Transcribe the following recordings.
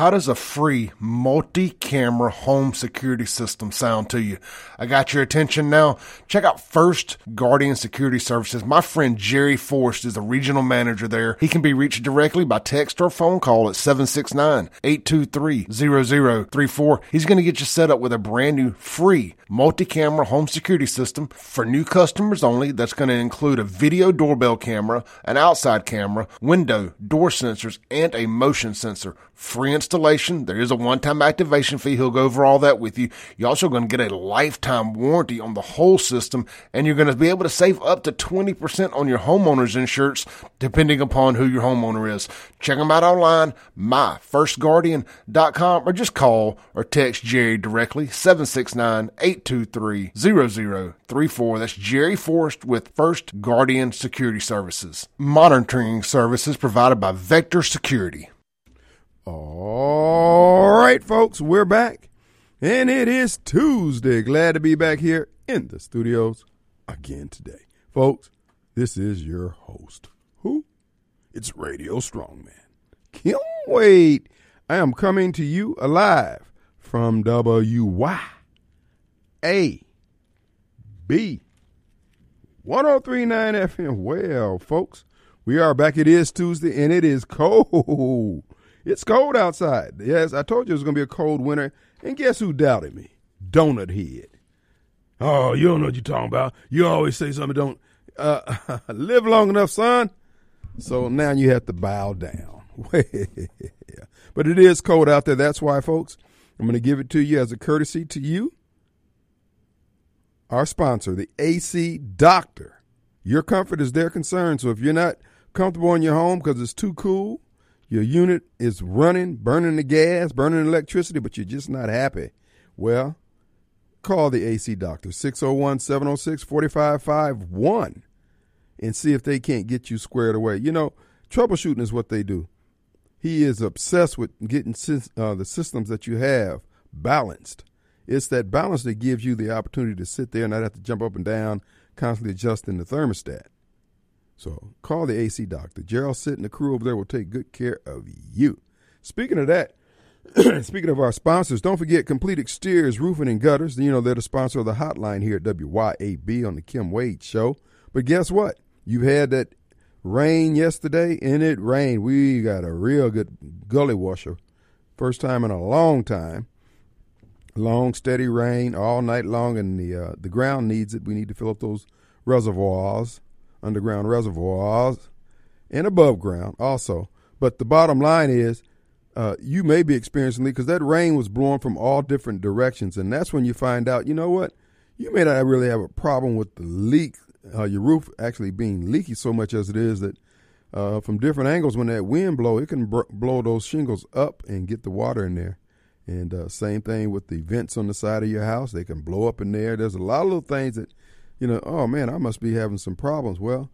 How does a free multi-camera home security system sound to you? I got your attention now. Check out First Guardian Security Services. My friend Jerry Forrest is the regional manager there. He can be reached directly by text or phone call at 769-823-0034. He's going to get you set up with a brand new free multi-camera home security system for new customers only. That's going to include a video doorbell camera, an outside camera, window, door sensors, and a motion sensor. Free. There is a one-time activation fee. He'll go over all that with you. You're also going to get a lifetime warranty on the whole system, and you're going to be able to save up to 20% on your homeowner's insurance, depending upon who your homeowner is. Check them out online, myfirstguardian.com, or just call or text Jerry directly, 769-823-0034. That's Jerry Forrest with First Guardian Security Services. Monitoring services provided by Vector Security. All right, folks, we're back. And it is Tuesday. Glad to be back here in the studios again today. Folks, this is your host. Who? It's Radio Strongman. Kim Wade. I am coming to you alive from WYAB 1039 FM. Well, folks, we are back. It is Tuesday and it is cold. It's cold outside. Yes, I told you it was going to be a cold winter. And guess who doubted me? Donut Head. Oh, you don't know what you're talking about. You always say something don't uh, live long enough, son. So now you have to bow down. but it is cold out there. That's why, folks, I'm going to give it to you as a courtesy to you, our sponsor, the AC Doctor. Your comfort is their concern. So if you're not comfortable in your home because it's too cool, your unit is running, burning the gas, burning electricity, but you're just not happy. Well, call the AC doctor, 601 706 4551, and see if they can't get you squared away. You know, troubleshooting is what they do. He is obsessed with getting uh, the systems that you have balanced. It's that balance that gives you the opportunity to sit there and not have to jump up and down, constantly adjusting the thermostat. So call the AC doctor. Gerald Sit and the crew over there will take good care of you. Speaking of that, speaking of our sponsors, don't forget Complete Exteriors Roofing and Gutters. You know, they're the sponsor of the hotline here at WYAB on the Kim Wade Show. But guess what? You had that rain yesterday, and it rained. We got a real good gully washer. First time in a long time. Long, steady rain all night long, and the uh, the ground needs it. We need to fill up those reservoirs underground reservoirs and above ground also. But the bottom line is, uh, you may be experiencing leak because that rain was blowing from all different directions, and that's when you find out, you know what, you may not really have a problem with the leak, uh, your roof actually being leaky so much as it is that uh, from different angles, when that wind blow, it can blow those shingles up and get the water in there. And uh, same thing with the vents on the side of your house; they can blow up in there. There's a lot of little things that you know, oh man, I must be having some problems. Well,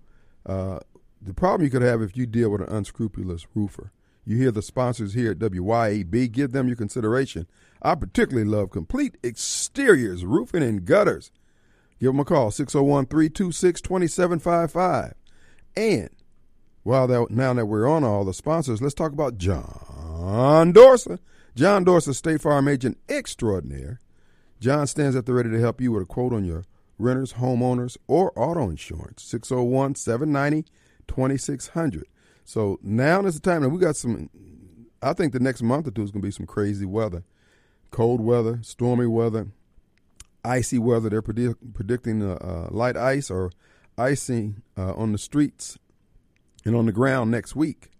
uh, the problem you could have if you deal with an unscrupulous roofer. You hear the sponsors here at WYAB, give them your consideration. I particularly love complete exteriors, roofing, and gutters. Give them a call, 601 326 2755. And while that, now that we're on all the sponsors, let's talk about John Dorsa. John Dorsa, State Farm Agent Extraordinaire. John stands at the ready to help you with a quote on your renters, homeowners, or auto insurance. 601 790 2600. So now is the time. And we got some, I think the next month or two is going to be some crazy weather cold weather, stormy weather, icy weather. They're predict, predicting uh, uh, light ice or icing uh, on the streets and on the ground next week.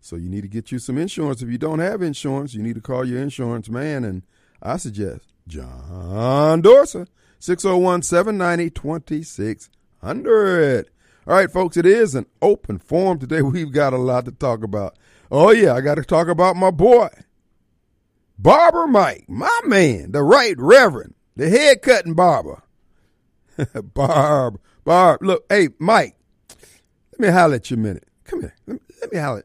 So you need to get you some insurance. If you don't have insurance, you need to call your insurance man. And I suggest John Dorsa. 601 790 2600. All right, folks, it is an open forum. Today we've got a lot to talk about. Oh, yeah, I got to talk about my boy, Barber Mike, my man, the right reverend, the head cutting barber. Barb, Barb, look, hey, Mike, let me holler at you a minute. Come here. Let me, let me holler.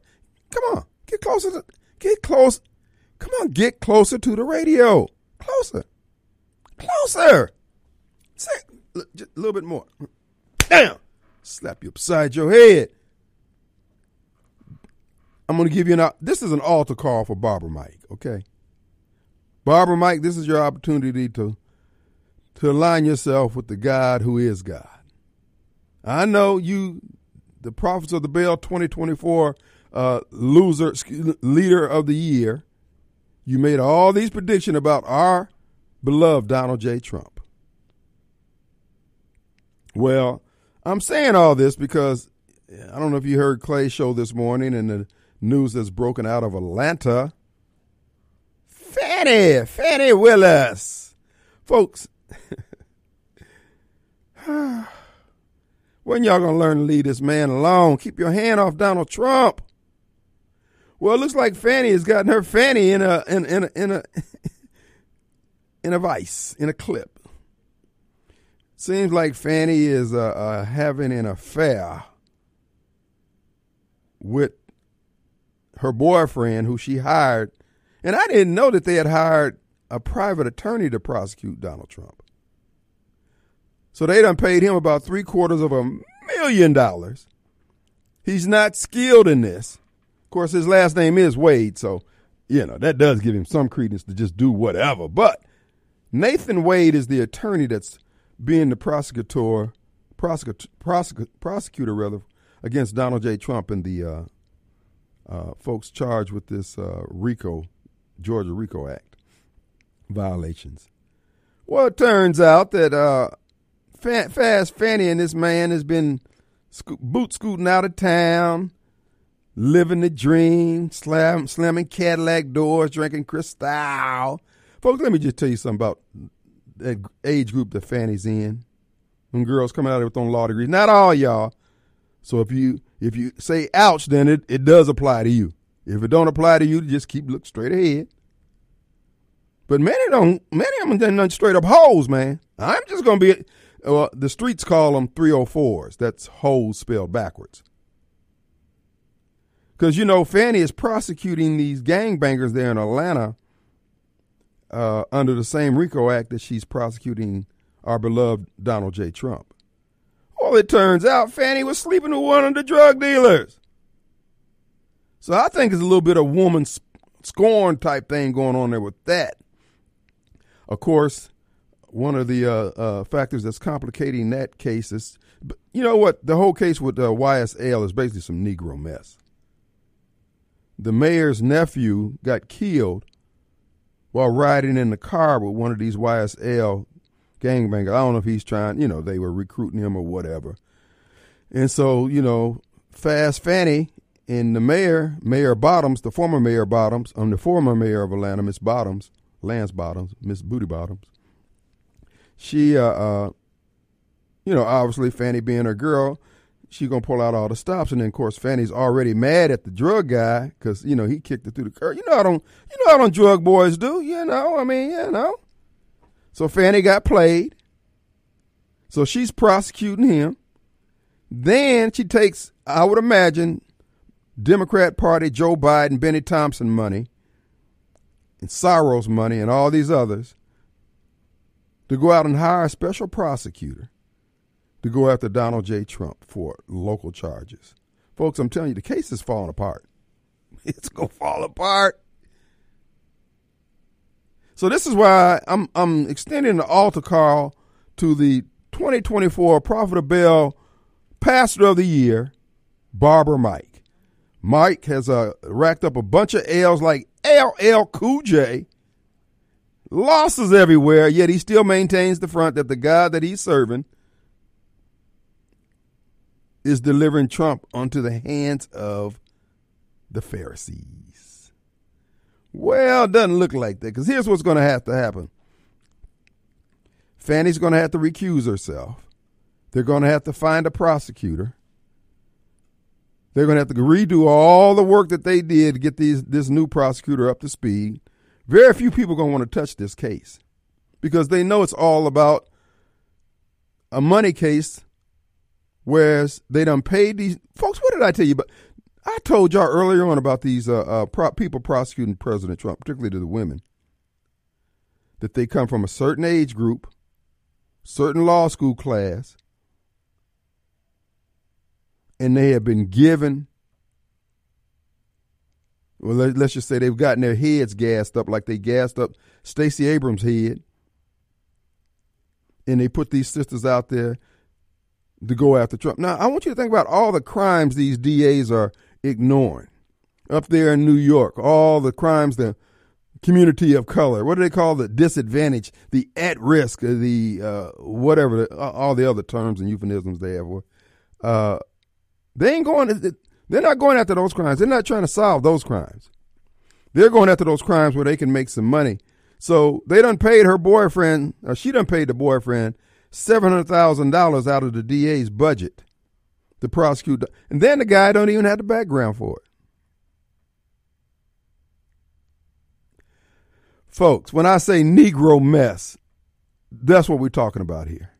Come on, get closer. To, get close. Come on, get closer to the radio. Closer. Closer. Just a little bit more. Damn! Slap you upside your head. I'm going to give you an. This is an altar call for Barber Mike. Okay, Barber Mike, this is your opportunity to to align yourself with the God who is God. I know you, the prophets of the Baal 2024 uh, loser leader of the year. You made all these predictions about our beloved Donald J. Trump. Well, I'm saying all this because I don't know if you heard Clay's show this morning and the news that's broken out of Atlanta. Fani, Fani Willis. Folks, when y'all gonna learn to leave this man alone? Keep your hand off Donald Trump. Well, it looks like Fani has gotten her fanny in a in, in a in a in a vice in a clip. Seems like Fani is uh, uh, having an affair with her boyfriend, who she hired, and I didn't know that they had hired a private attorney to prosecute Donald Trump. So they done paid him about three quarters of a million dollars. He's not skilled in this. Of course, his last name is Wade, so you know that does give him some credence to just do whatever. But Nathan Wade is the attorney that's being the prosecutor, prosecutor, prosecutor, prosecutor rather, against Donald J. Trump and the uh, uh, folks charged with this uh, RICO, Georgia RICO Act violations. Well, it turns out that uh, Fast Fani and this man has been sco- boot scooting out of town, living the dream, slam, slamming Cadillac doors, drinking Cristal. Folks, let me just tell you something about that age group that Fani's in. When girls coming out with on law degrees. Not all y'all. So if you if you say ouch, then it, it does apply to you. If it don't apply to you, just keep look straight ahead. But many don't. Many of them done straight up hoes, man. I'm just gonna be. Well, the streets call them 304s. That's hoes spelled backwards. Because you know, Fani is prosecuting these gangbangers there in Atlanta uh, under the same RICO Act that she's prosecuting our beloved Donald J. Trump. Well, it turns out Fani was sleeping with one of the drug dealers. So I think it's a little bit of woman scorn type thing going on there with that. Of course, one of the uh, uh, factors that's complicating that case is, you know what, the whole case with uh, YSL is basically some Negro mess. The mayor's nephew got killed while riding in the car with one of these YSL gangbangers. I don't know if he's trying, you know, they were recruiting him or whatever. And so, you know, Fast Fani and the mayor, Mayor Bottoms, the former Mayor Bottoms, I'm um, the former mayor of Atlanta, Miss Bottoms, Lance Bottoms, Miss Booty Bottoms. She, uh, uh, you know, obviously Fani being a girl, she gonna pull out all the stops, and then of course Fani's already mad at the drug guy because you know he kicked her through the curb. You know I don't, you know I don't drug boys do. You know, I mean, you know. So Fani got played. So she's prosecuting him. Then she takes, I would imagine, Democrat Party, Joe Biden, Bennie Thompson money, and Soros money, and all these others to go out and hire a special prosecutor to go after Donald J. Trump for local charges. Folks, I'm telling you, the case is falling apart. It's going to fall apart. So this is why I'm I'm extending the altar call to the 2024 Prophet of Baal Pastor of the Year, Barber Mike. Mike has uh, racked up a bunch of L's like LL Cool J. Losses everywhere, yet he still maintains the front that the God that he's serving – is delivering Trump onto the hands of the Pharisees. Well, it doesn't look like that because here's what's going to have to happen Fani's going to have to recuse herself. They're going to have to find a prosecutor. They're going to have to redo all the work that they did to get these, this new prosecutor up to speed. Very few people are going to want to touch this case because they know it's all about a money case Whereas they done paid these folks. What did I tell you? But I told y'all earlier on about these uh, uh, pro- people prosecuting President Trump, particularly to the women, that they come from a certain age group, certain law school class, and they have been given well, let, us just say they've gotten their heads gassed up like they gassed up Stacey Abrams' head. And they put these sisters out there to go after Trump. Now, I want you to think about all the crimes these DAs are ignoring. Up there in New York, all the crimes the community of color, what do they call the disadvantaged, the at risk, the uh, whatever, all the other terms and euphemisms they have. Uh, they ain't going, they're not going after those crimes. They're not trying to solve those crimes. They're going after those crimes where they can make some money. So they done paid her boyfriend, or she done paid the boyfriend $700,000 out of the DA's budget to prosecute. And then the guy don't even have the background for it. Folks, when I say Negro mess, that's what we're talking about here.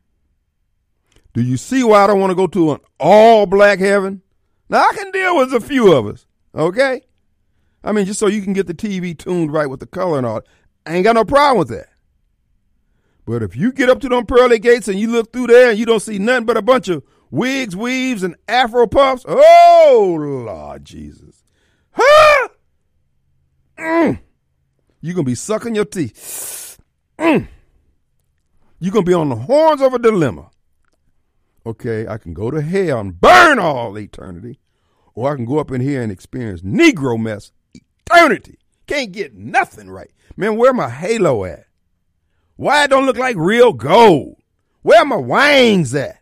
Do you see why I don't want to go to an all black heaven? Now, I can deal with a few of us, okay? I mean, just so you can get the TV tuned right with the color and all. I ain't got no problem with that. But if you get up to them pearly gates and you look through there and you don't see nothing but a bunch of wigs, weaves, and afro puffs, oh Lord Jesus. Huh? Mm. You're gonna be sucking your teeth. Mm. You're gonna be on the horns of a dilemma. Okay, I can go to hell and burn all eternity, or I can go up in here and experience Negro mess eternity. Can't get nothing right. Man, where my halo at? Why it don't look like real gold? Where my wings at?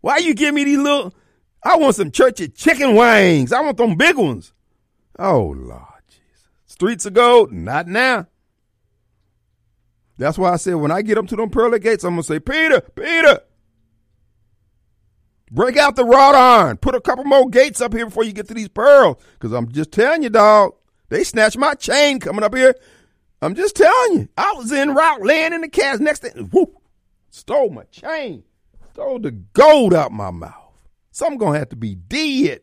Why you give me these little? I want some churchy chicken wings. I want them big ones. Oh Lord Jesus. Streets of gold, not now. That's why I said when I get up to them pearly gates, I'm gonna say, Peter, Peter, break out the wrought iron. Put a couple more gates up here before you get to these pearls. Cause I'm just telling you, dog, they snatched my chain coming up here. I'm just telling you. I was in route, laying in the cast next thing. Whoop, stole my chain. Stole the gold out my mouth. Something gonna have to be dead.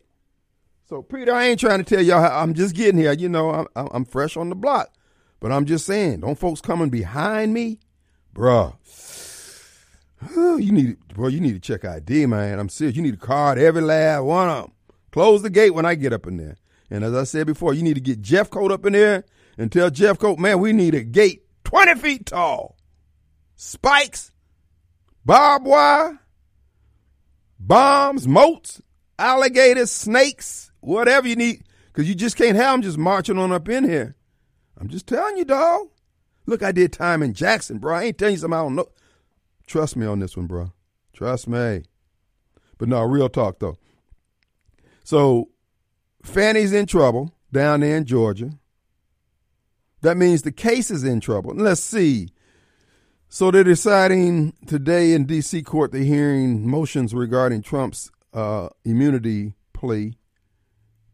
So Peter, I ain't trying to tell y'all. How, I'm just getting here. You know, I'm, I'm fresh on the block, but I'm just saying, don't folks coming behind me, bruh. You need, bro. You need to check ID, man. I'm serious. You need a card every last one of them. Close the gate when I get up in there. And as I said before, you need to get Jeffcoat up in there and tell Jeff Jeffcoat, man, we need a gate 20 feet tall. Spikes, barbed wire, bombs, moats, alligators, snakes, whatever you need. Because you just can't have them just marching on up in here. I'm just telling you, dog. Look, I did time in Jackson, bro. I ain't telling you something I don't know. Trust me on this one, bro. Trust me. But no, real talk, though. So Fani's in trouble down there in Georgia. That means the case is in trouble. Let's see. So they're deciding today in D.C. court, they're hearing motions regarding Trump's uh, immunity plea,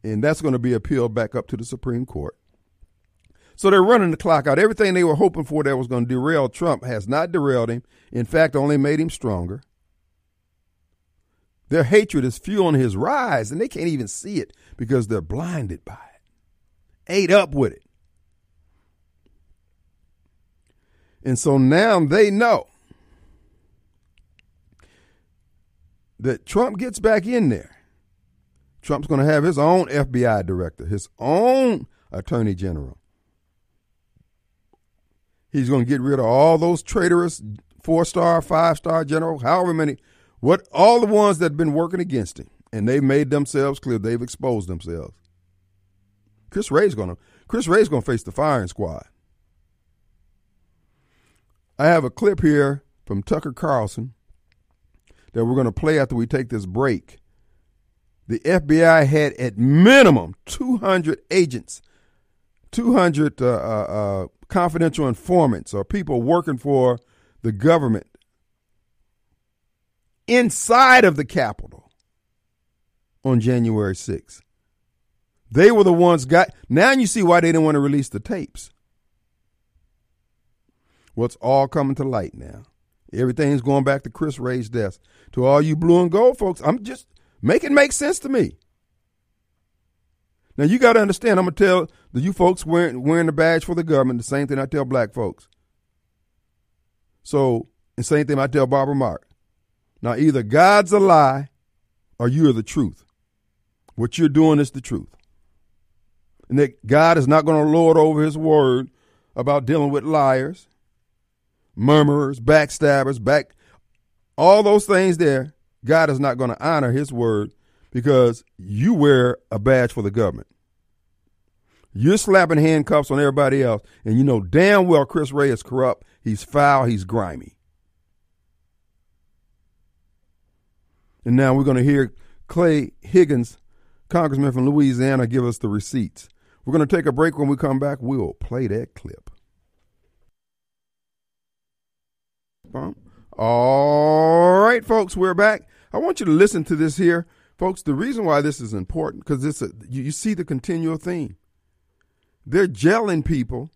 and that's going to be appealed back up to the Supreme Court. So they're running the clock out. Everything they were hoping for that was going to derail Trump has not derailed him. In fact, only made him stronger. Their hatred is fueling his rise, and they can't even see it because they're blinded by it, ate up with it. And so now they know that Trump gets back in there. Trump's going to have his own FBI director, his own attorney general. He's going to get rid of all those traitorous four star, five star generals, however many, what all the ones that have been working against him and they've made themselves clear. They've exposed themselves. Chris Wray's gonna Chris Wray's gonna face the firing squad. I have a clip here from Tucker Carlson that we're gonna play after we take this break. The FBI had at minimum 200 agents, 200 uh, uh, uh, confidential informants or people working for the government inside of the Capitol on January 6th. They were the ones got. Now you see why they didn't want to release the tapes. What's all coming to light now? Everything's going back to Chris Wray's desk. To all you blue and gold folks, I'm just make it make sense to me. Now you got to understand. I'm gonna tell the you folks wearing wearing the badge for the government the same thing I tell black folks. So the same thing I tell Barbara Mark. Now either God's a lie, or you are the truth. What you're doing is the truth. and that God is not going to lord over his word about dealing with liars, murmurers, backstabbers, back all those things there, God is not going to honor his word because you wear a badge for the government. You're slapping handcuffs on everybody else, and you know damn well Chris Wray is corrupt. He's foul. He's grimy. And now we're going to hear Clay Higgins, Congressman from Louisiana, give us the receipts. We're going to take a break. When we come back, we'll play that clip. All right, folks, we're back. I want you to listen to this here. Folks, the reason why this is important, because it's a, you, you see the continual theme. They're gelling people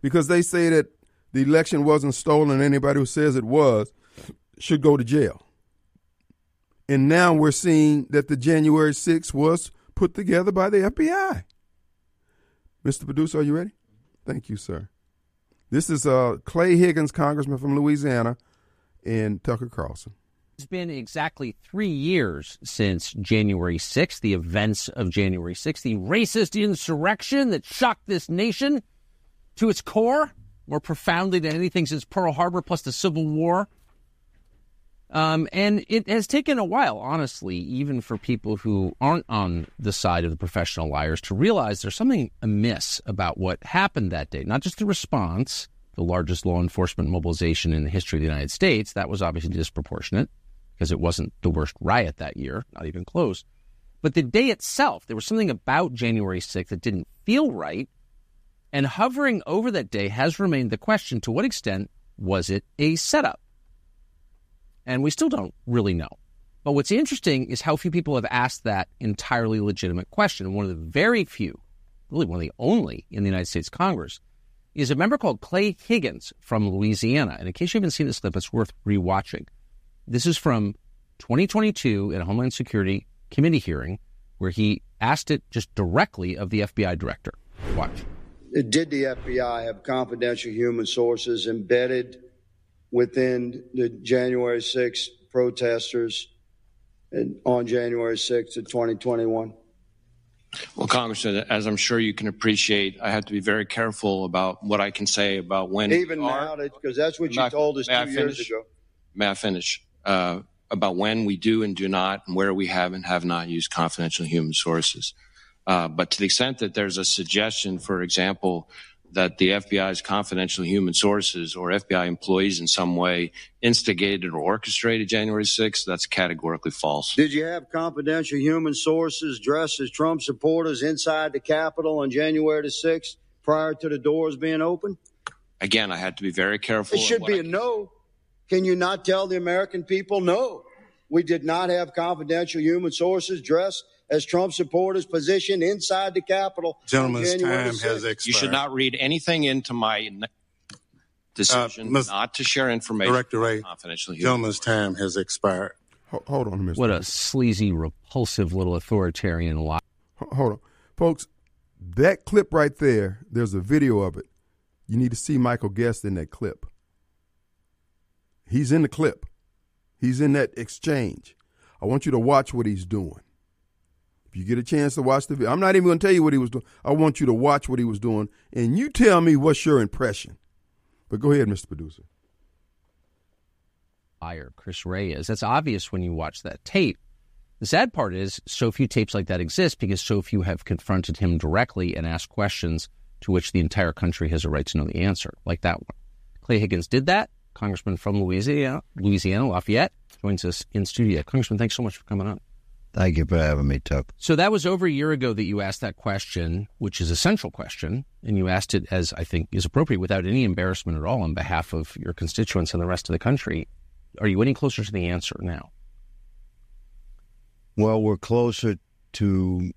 because they say that the election wasn't stolen. Anybody who says it was should go to jail. And now we're seeing that the January 6th was put together by the FBI. Mr. Producer, are you ready? Thank you, sir. This is uh, Clay Higgins, Congressman from Louisiana, and Tucker Carlson. It's been exactly three years since January 6th, the events of January 6th, the racist insurrection that shocked this nation to its core, more profoundly than anything since Pearl Harbor, plus the Civil War. Um, and it has taken a while, honestly, even for people who aren't on the side of the professional liars to realize there's something amiss about what happened that day. Not just the response, the largest law enforcement mobilization in the history of the United States. That was obviously disproportionate because it wasn't the worst riot that year, not even close. But the day itself, there was something about January 6th that didn't feel right. And hovering over that day has remained the question to what extent was it a setup? And we still don't really know. But what's interesting is how few people have asked that entirely legitimate question. One of the very few, really one of the only in the United States Congress, is a member called Clay Higgins from Louisiana. And in case you haven't seen this clip, it's worth rewatching. This is from 2022 in a Homeland Security Committee hearing where he asked it just directly of the FBI director. Watch. Did the FBI have confidential human sources embedded within the January 6th protesters on January 6th of 2021? Well, Congressman, as I'm sure you can appreciate, I have to be very careful about what I can say about when. Even now, because that's what you told us two years ago. May I finish? Uh, about when we do and do not, and where we have and have not used confidential human sources. Uh, but to the extent that there's a suggestion, for example, that the FBI's confidential human sources or FBI employees in some way instigated or orchestrated January 6th, that's categorically false. Did you have confidential human sources dressed as Trump supporters inside the Capitol on January the 6th prior to the doors being open? Again, I had to be very careful. It should be a no. Can you not tell the American people no? We did not have confidential human sources dressed as Trump supporters positioned inside the Capitol. Gentleman's time has expired. You should not read anything into my decision uh, not to share information. Director Wray, confidential human gentleman's time has expired. Hold on, Mr. What a sleazy, repulsive little authoritarian lie. Hold on. Folks, that clip right there, there's a video of it. You need to see Michael Guest in that clip. He's in the clip. He's in that exchange. I want you to watch what he's doing. If you get a chance to watch the video, I'm not even going to tell you what he was doing. I want you to watch what he was doing, and you tell me what's your impression. But go ahead, Mr. Producer. Liar, Chris Wray is. That's obvious when you watch that tape. The sad part is, so few tapes like that exist because so few have confronted him directly and asked questions to which the entire country has a right to know the answer, like that one. Clay Higgins did that. Congressman from Louisiana, Louisiana Lafayette, joins us in studio. Congressman, thanks so much for coming on. Thank you for having me, Tuck. So that was over a year ago that you asked that question, which is a central question, and you asked it as I think is appropriate without any embarrassment at all on behalf of your constituents and the rest of the country. Are you any closer to the answer now? Well, we're closer to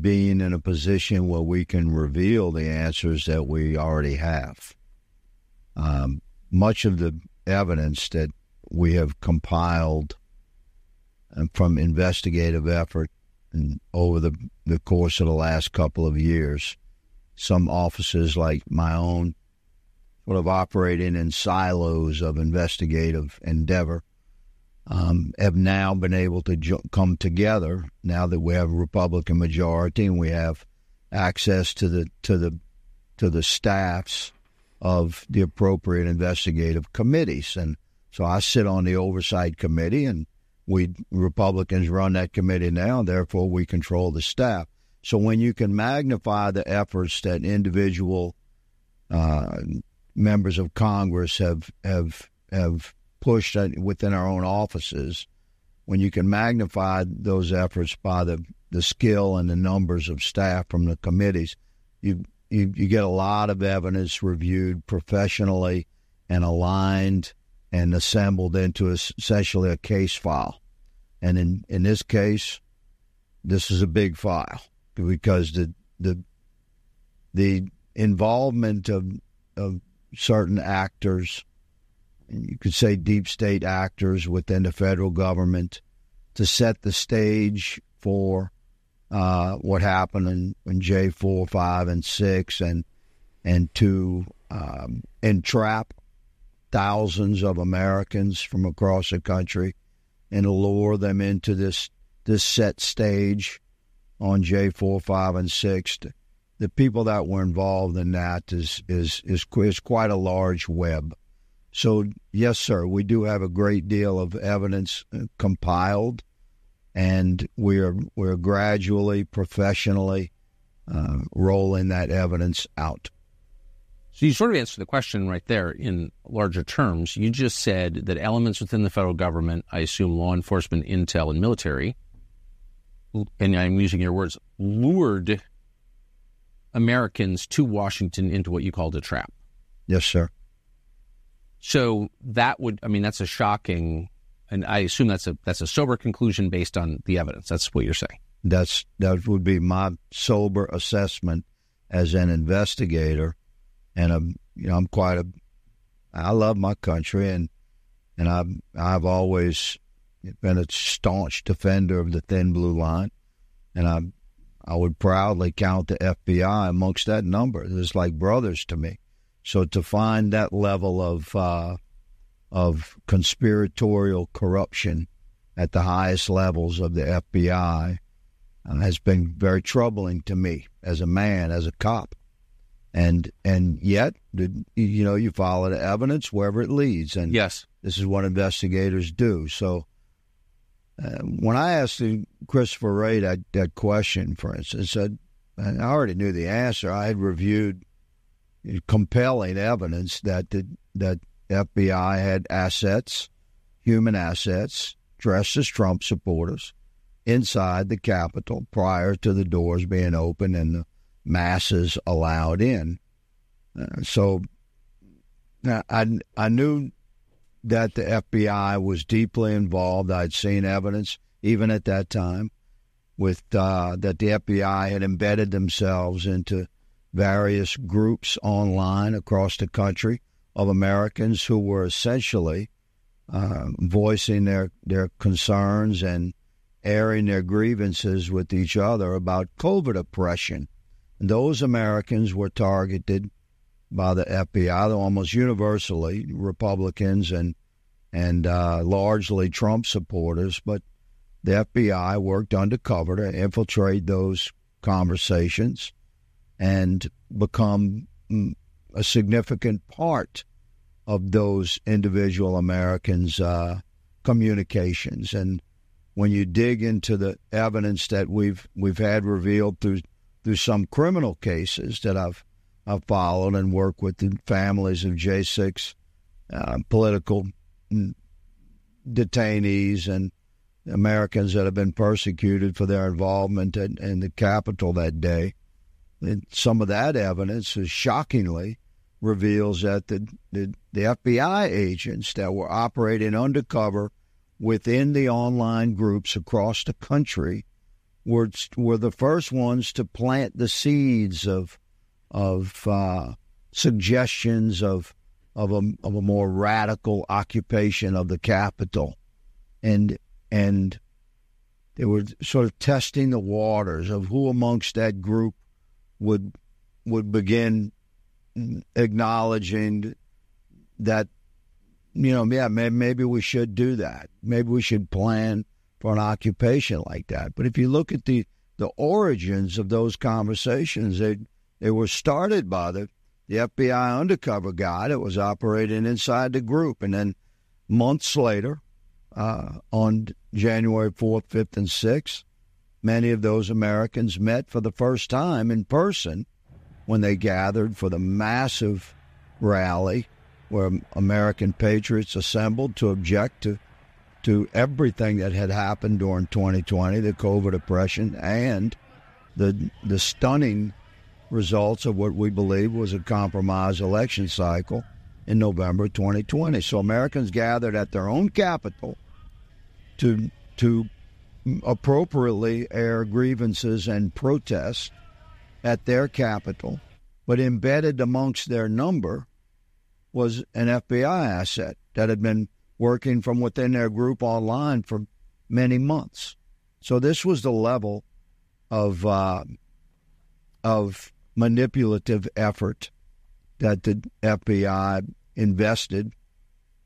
being in a position where we can reveal the answers that we already have. Um, much of the evidence that we have compiled from investigative effort and over the, the course of the last couple of years, some offices like my own sort of operating in silos of investigative endeavor. um, have now been able to come together. Now that we have a Republican majority and we have access to the to the to the staffs of the appropriate investigative committees, and so I sit on the oversight committee, and we Republicans run that committee now. Therefore, we control the staff. So when you can magnify the efforts that individual uh, members of Congress have have have pushed within our own offices, when you can magnify those efforts by the, the skill and the numbers of staff from the committees, you, you, you get a lot of evidence reviewed professionally and aligned and assembled into essentially a case file. And in, in this case, this is a big file because the the the involvement of of certain actors you could say deep state actors within the federal government to set the stage for uh, what happened in, in J four, five, and six, and and to um, entrap thousands of Americans from across the country and lure them into this this set stage on J four, five, and six. The people that were involved in that is is is, is quite a large web. So, yes, sir, we do have a great deal of evidence uh, compiled, and we're we're gradually, professionally uh, rolling that evidence out. So you sort of answered the question right there in larger terms. You just said that elements within the federal government, I assume law enforcement, intel, and military, and I'm using your words, lured Americans to Washington into what you called a trap. Yes, sir. So that would, I mean, that's a shocking, and I assume that's a that's a sober conclusion based on the evidence. That's what you're saying. That's that would be my sober assessment as an investigator, and I'm you know I'm quite a I love my country and and I've I've always been a staunch defender of the thin blue line, and I I would proudly count the FBI amongst that number. It's like brothers to me. So to find that level of uh, of conspiratorial corruption at the highest levels of the FBI uh, has been very troubling to me as a man, as a cop, and and yet you know you follow the evidence wherever it leads, and yes, this is what investigators do. So. Uh, when I asked Christopher Wray that, that question, for instance, I, I already knew the answer. I had reviewed compelling evidence that the that FBI had assets, human assets, dressed as Trump supporters inside the Capitol prior to the doors being open and the masses allowed in. Uh, so I I knew that the FBI was deeply involved. I'd seen evidence even at that time with uh, that the FBI had embedded themselves into various groups online across the country of Americans who were essentially uh, voicing their, their concerns and airing their grievances with each other about COVID oppression. Those Americans were targeted by the FBI, almost universally Republicans and and uh, largely Trump supporters. But the FBI worked undercover to infiltrate those conversations and become mm, a significant part of those individual Americans' uh, communications. And when you dig into the evidence that we've we've had revealed through through some criminal cases that I've I've followed and worked with the families of J six uh, political detainees and Americans that have been persecuted for their involvement in, in the Capitol that day. And some of that evidence is shockingly reveals that the, the, the FBI agents that were operating undercover within the online groups across the country were were the first ones to plant the seeds of of uh, suggestions of of a of a more radical occupation of the capital, and and they were sort of testing the waters of who amongst that group would would begin acknowledging that you know, yeah, maybe, maybe we should do that. Maybe we should plan for an occupation like that. But if you look at the the origins of those conversations, they they were started by the the FBI undercover guy that was operating inside the group, and then months later, uh, on January fourth, fifth, and sixth, many of those Americans met for the first time in person when they gathered for the massive rally where American patriots assembled to object to to everything that had happened during 2020, the COVID oppression, and the the stunning results of what we believe was a compromised election cycle in November 2020. So Americans gathered at their own capital to to appropriately air grievances and protests at their capital, but embedded amongst their number was an FBI asset that had been working from within their group online for many months. So this was the level of uh, of manipulative effort that the FBI invested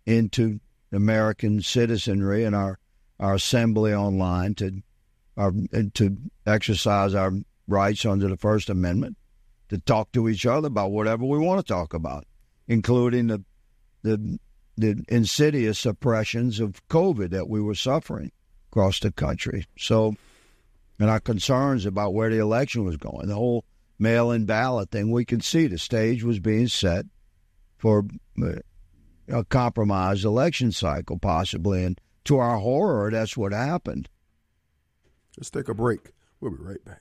into American citizenry and our our assembly online to our to exercise our rights under the First Amendment to talk to each other about whatever we want to talk about, including the the the insidious oppressions of COVID that we were suffering across the country. So, and our concerns about where the election was going, the whole mail in ballot thing, we could see the stage was being set for uh, a compromised election cycle, possibly. And to our horror, that's what happened. Let's take a break. We'll be right back.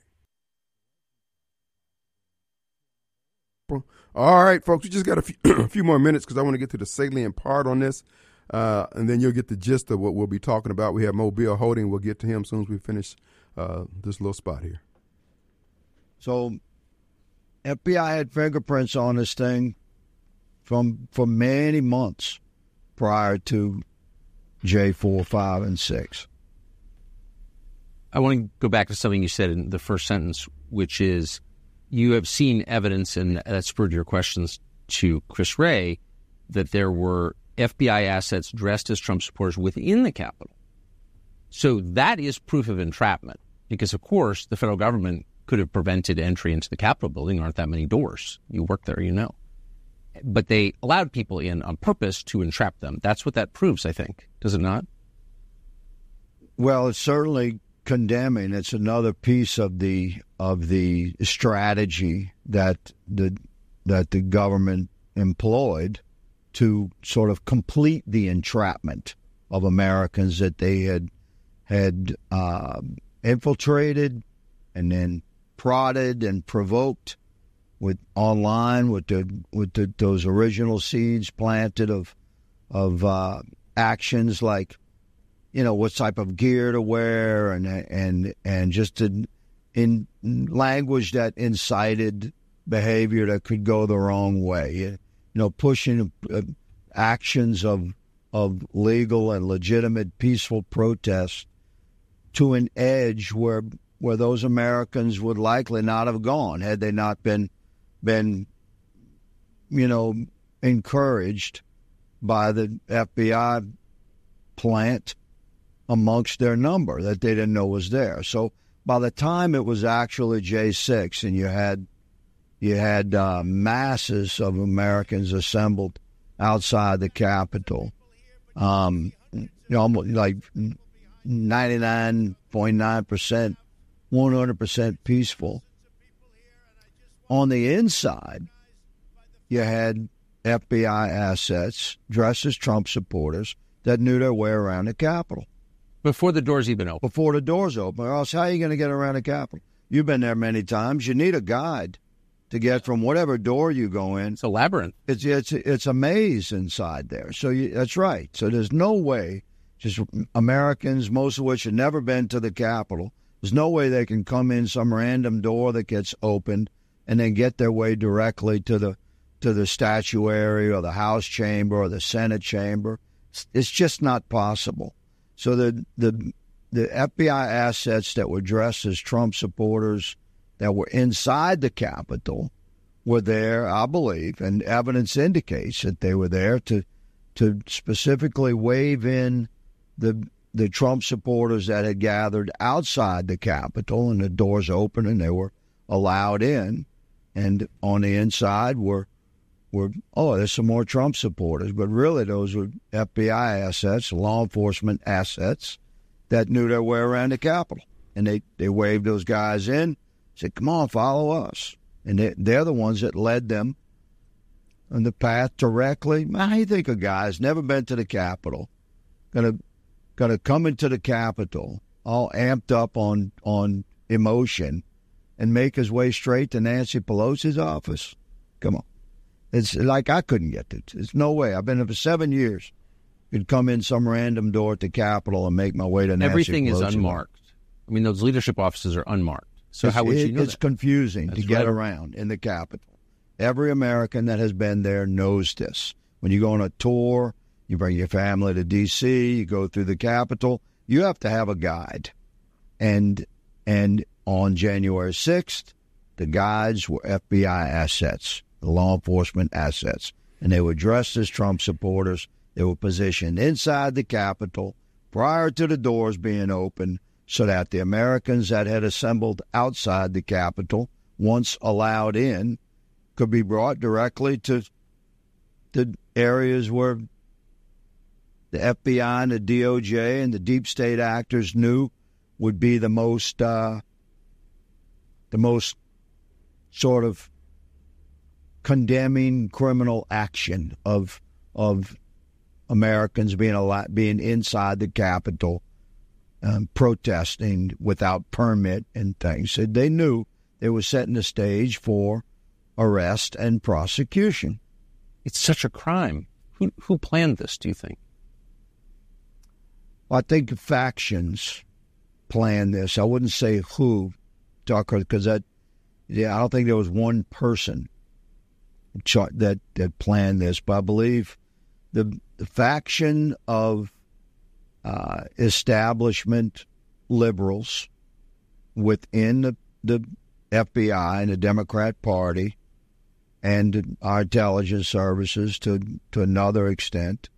All right, folks, we just got a few, a few more minutes because I want to get to the salient part on this, uh, and then you'll get the gist of what we'll be talking about. We have Mobile Holding. We'll get to him as soon as we finish uh, this little spot here. So, FBI had fingerprints on this thing from for many months prior to J four, five, and six. I want to go back to something you said in the first sentence, which is you have seen evidence, and that spurred your questions to Chris Wray, that there were FBI assets dressed as Trump supporters within the Capitol. So that is proof of entrapment, because of course the federal government could have prevented entry into the Capitol building. Aren't that many doors. You work there, you know. But they allowed people in on purpose to entrap them. That's what that proves, I think. Does it not? Well, it's certainly condemning. It's another piece of the of the strategy that the that the government employed to sort of complete the entrapment of Americans that they had had uh, infiltrated and then prodded and provoked with online with the with the, those original seeds planted of of uh, actions like you know what type of gear to wear and and and just to, in language that incited behavior that could go the wrong way. You know, pushing uh, actions of of legal and legitimate peaceful protest to an edge where where those Americans would likely not have gone had they not been been you know encouraged by the FBI plant amongst their number that they didn't know was there. So by the time it was actually J6 and you had you had uh, masses of Americans assembled outside the Capitol, um, you know, almost like 99.9%, 100% peaceful. On the inside, you had FBI assets dressed as Trump supporters that knew their way around the Capitol. Before the doors even open. Before the doors open. Or else, how are you going to get around the Capitol? You've been there many times. You need a guide to get from whatever door you go in. It's a labyrinth. It's it's it's a maze inside there. So you, that's right. So there's no way, just Americans, most of which have never been to the Capitol. There's no way they can come in some random door that gets opened and then get their way directly to the to the statuary or the House chamber or the Senate chamber. It's, it's just not possible. So the the the FBI assets that were dressed as Trump supporters that were inside the Capitol were there, I believe, and evidence indicates that they were there to to specifically wave in the the Trump supporters that had gathered outside the Capitol, and the doors open, and they were allowed in. And on the inside were were oh, there's some more Trump supporters, but really those were FBI assets, law enforcement assets that knew their way around the Capitol, and they they waved those guys in, said, "Come on, follow us," and they, they're the ones that led them on the path directly. How you think a guy's never been to the Capitol, gonna gonna come into the Capitol all amped up on on emotion, and make his way straight to Nancy Pelosi's office? Come on, it's like I couldn't get it. There's no way. I've been there for seven years. Could come in some random door at the Capitol and make my way to Nancy Everything Pelosi. is unmarked. I mean, those leadership offices are unmarked. So It's- how would you know It's that? confusing to That's get right. around in the Capitol. Every American that has been there knows this. When you go on a tour, you bring your family to D.C., you go through the Capitol, you have to have a guide. And and on January 6th, the guides were FBI assets, the law enforcement assets. And they were dressed as Trump supporters. They were positioned inside the Capitol prior to the doors being open so that the Americans that had assembled outside the Capitol, once allowed in, could be brought directly to the areas where the FBI and the DOJ and the deep state actors knew would be the most uh, the most sort of condemning criminal action of of Americans being a being inside the Capitol um, protesting without permit and things. So they knew they were setting the stage for arrest and prosecution. It's such a crime. Who who planned this? Do you think? Well, I think factions planned this. I wouldn't say who, Tucker, because that, yeah, I don't think there was one person cha- that that planned this. But I believe the, the faction of uh, establishment liberals within the, the FBI and the Democrat Party and our intelligence services to to another extent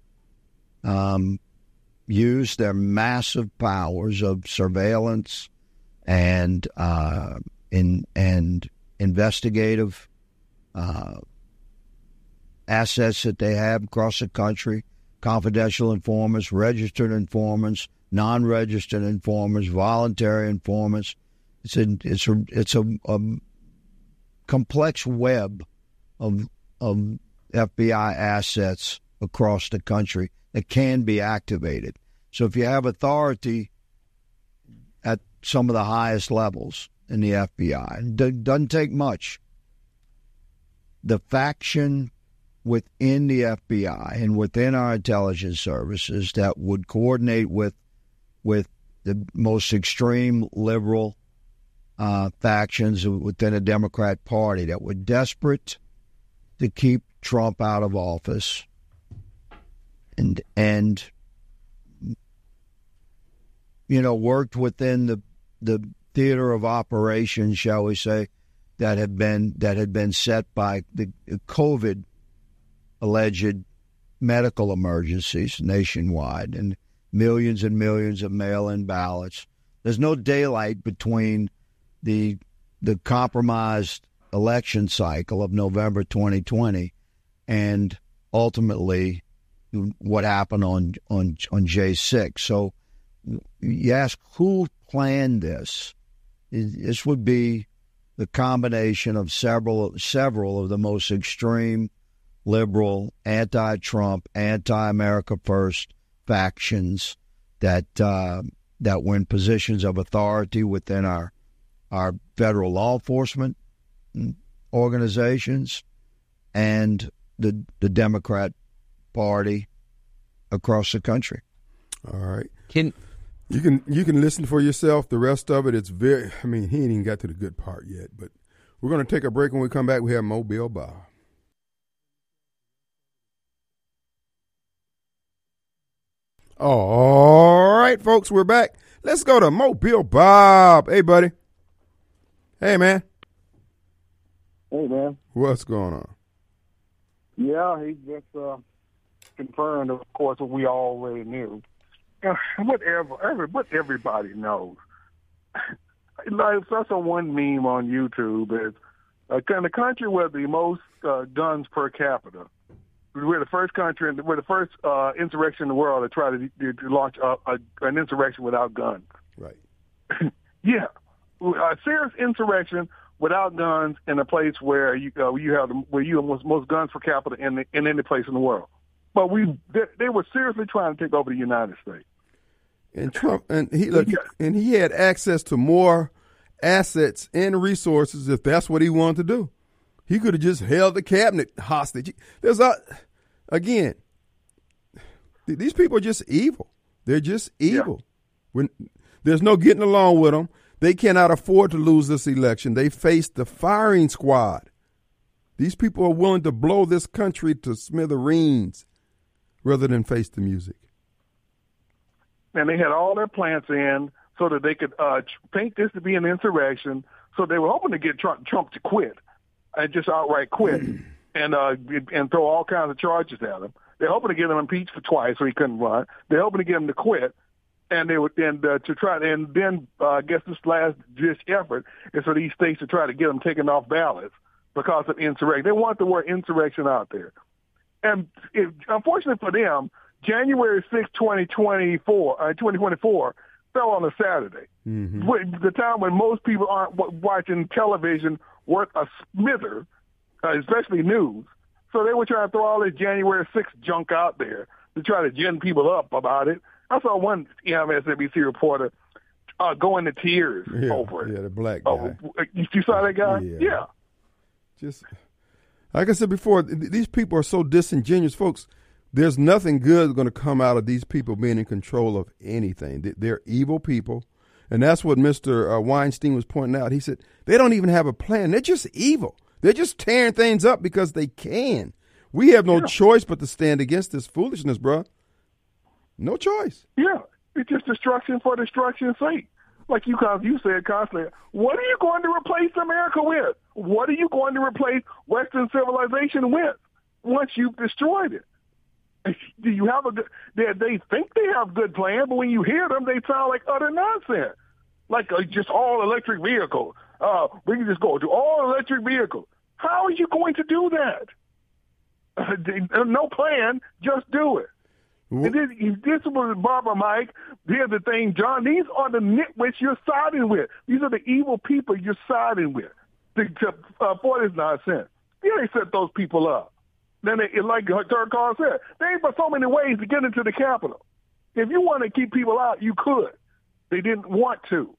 um, use their massive powers of surveillance and uh, in and investigative uh, assets that they have across the country, confidential informants, registered informants, non-registered informants, voluntary informants. It's a it's a it's a, a complex web of of FBI assets across the country that can be activated. So if you have authority at some of the highest levels in the FBI, it doesn't take much. The faction within the FBI and within our intelligence services that would coordinate with with the most extreme liberal uh, factions within the Democrat Party that were desperate to keep Trump out of office and and you know worked within the the theater of operations, shall we say, that had been that had been set by the COVID alleged medical emergencies nationwide and millions and millions of mail-in ballots. There's no daylight between the the compromised election cycle of November 2020 and ultimately what happened on on on J6. So you ask who planned this? This would be the combination of several several of the most extreme liberal, anti-Trump, anti-America First factions that uh, that were in positions of authority within our our federal law enforcement organizations and the the Democrat Party across the country. All right. Can You can you can listen for yourself. The rest of it, it's very. I mean, he ain't even got to the good part yet. But we're going to take a break. When we come back, we have Mobile Bob. All right, folks, we're back. Let's go to Mobile Bob. Hey, buddy. Hey, man. Hey, man. What's going on? Yeah, he's just uh, confirmed, of course, what we already knew. Whatever, every, what everybody knows. like that's a one meme on YouTube is uh, in the country with the most uh, guns per capita. We're the first country, we're the first uh, insurrection in the world to try to, to, to launch a, a, an insurrection without guns. Right. yeah, a serious insurrection without guns in a place where you uh, you have where you have most, most guns per capita in the, in any place in the world. But we they, they were seriously trying to take over the United States. And Trump and he look, yeah. and he had access to more assets and resources if that's what he wanted to do. He could have just held the cabinet hostage. There's a again, these people are just evil. They're just evil. Yeah. When there's no getting along with them, they cannot afford to lose this election. They face the firing squad. These people are willing to blow this country to smithereens rather than face the music. And they had all their plans in so that they could uh, paint this to be an insurrection. So they were hoping to get Trump, Trump to quit and just outright quit and uh, and throw all kinds of charges at him. They're hoping to get him impeached for twice so he couldn't run. They're hoping to get him to quit and they would and uh, to try and then uh, I guess this last ditch effort is for these states to try to get him taken off ballots because of insurrection. They want the word insurrection out there, and it, unfortunately for them, January 6, 2024, uh, 2024 fell on a Saturday, mm-hmm. the time when most people aren't watching television worth a smither, especially news. So they were trying to throw all this January 6th junk out there to try to gin people up about it I saw one MSNBC reporter uh, go into tears yeah, over it. Yeah, the black oh, guy. Oh, you saw that guy? Yeah. yeah. Just like I said before, these people are so disingenuous, folks. There's nothing good going to come out of these people being in control of anything. They're evil people. And that's what Mr. Uh, Weinstein was pointing out. He said, they don't even have a plan. They're just evil. They're just tearing things up because they can. We have no yeah. choice but to stand against this foolishness, bro. No choice. Yeah, it's just destruction for destruction's sake. Like you, you said constantly, what are you going to replace America with? What are you going to replace Western civilization with once you've destroyed it? Do you have a good? They, they think they have good plan, but when you hear them, they sound like utter nonsense. Like uh, just all electric vehicles. Uh, we can just go to all electric vehicles. How are you going to do that? Uh, no plan, just do it. And this, this was Barber Mike. Here's the thing, John. These are the nitwits you're siding with. These are the evil people you're siding with to, to, uh, for this nonsense. Yeah, they set those people up. Then, they, like Carl said, there ain't but so many ways to get into the Capitol. If you want to keep people out, you could. They didn't want to.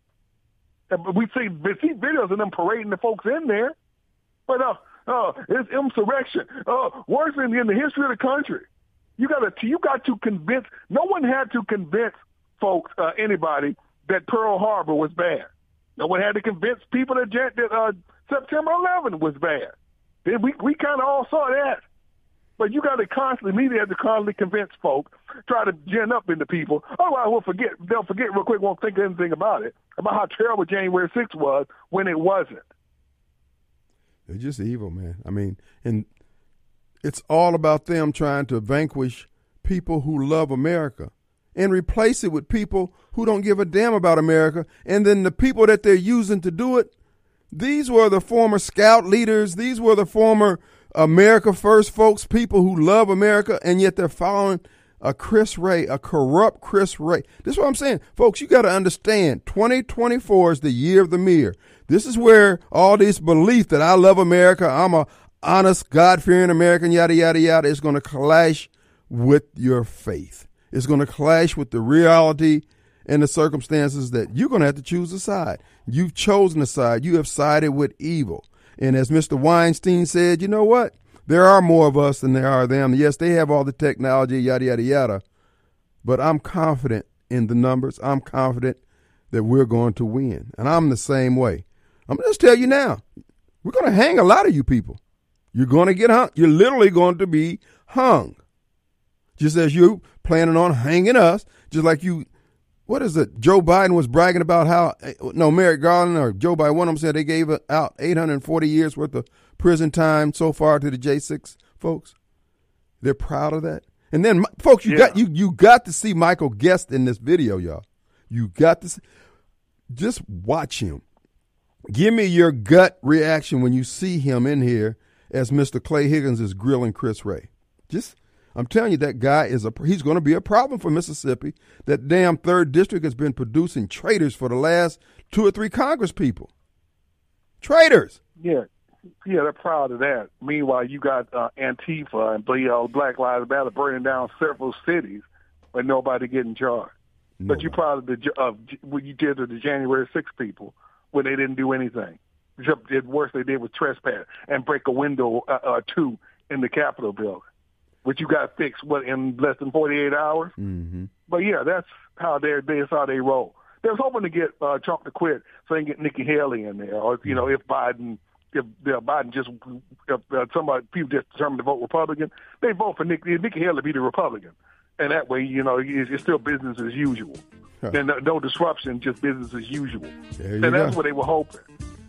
We see, we see videos of them parading the folks in there. But uh, uh, it's insurrection. Uh, worse than in the history of the country. You got to you got to convince. No one had to convince folks, uh, anybody, that Pearl Harbor was bad. No one had to convince people that, uh, September 11 was bad. We we kind of all saw that. But you got to constantly, media has to constantly convince folks, try to gin up into people. Otherwise, we'll forget. They'll forget real quick. Won't think anything about it, about how terrible January 6th was when it wasn't. They're just evil, man. I mean, and it's all about them trying to vanquish people who love America and replace it with people who don't give a damn about America. And then the people that they're using to do it, these were the former scout leaders, these were the former America First folks, people who love America, and yet they're following a Chris Wray, a corrupt Chris Wray. This is what I'm saying. Folks, you got to understand 2024 is the year of the mirror. This is where all this belief that I love America, I'm a honest, God fearing American, yada, yada, yada, is going to clash with your faith. It's going to clash with the reality and the circumstances that you're going to have to choose a side. You've chosen a side. You have sided with evil. And as Mr. Weinstein said, you know what? There are more of us than there are them. Yes, they have all the technology, yada, yada, yada. But I'm confident in the numbers. I'm confident that we're going to win. And I'm the same way. I'm going to just tell you now, we're going to hang a lot of you people. You're going to get hung. You're literally going to be hung. Just as you planning on hanging us, just like you, what is it? Joe Biden was bragging about how, eh, no, Merrick Garland or Joe Biden, one of them said they gave out 840 years worth of prison time so far to the J6 folks. They're proud of that. And then, folks, you yeah. got you you got to see Michael Guest in this video, y'all. You got to see, just watch him. Give me your gut reaction when you see him in here as Mr. Clay Higgins is grilling Chris Wray. Just, I'm telling you, that guy is a he's going to be a problem for Mississippi. That damn third district has been producing traitors for the last two or three Congress people. Traitors. Yeah, yeah, they're proud of that. Meanwhile, you got uh, Antifa and uh, Black Lives Matter burning down several cities, but nobody getting charged. No. But you're proud of the of what you did to the January 6 people when they didn't do anything. Except did worse they did with trespass and break a window uh, or uh, two in the Capitol building, which you got fixed what in less than 48 hours. Mm-hmm. But yeah, that's how they that's how they roll. They was hoping to get uh, Trump to quit so they can get Nikki Haley in there, or you know if Biden if uh, Biden just if uh, somebody people just determined to vote Republican, they vote for Nikki Nikki Haley to be the Republican, and that way you know it's, it's still business as usual. Huh. And no, no, disruption, just business as usual. and go. that's what they were hoping,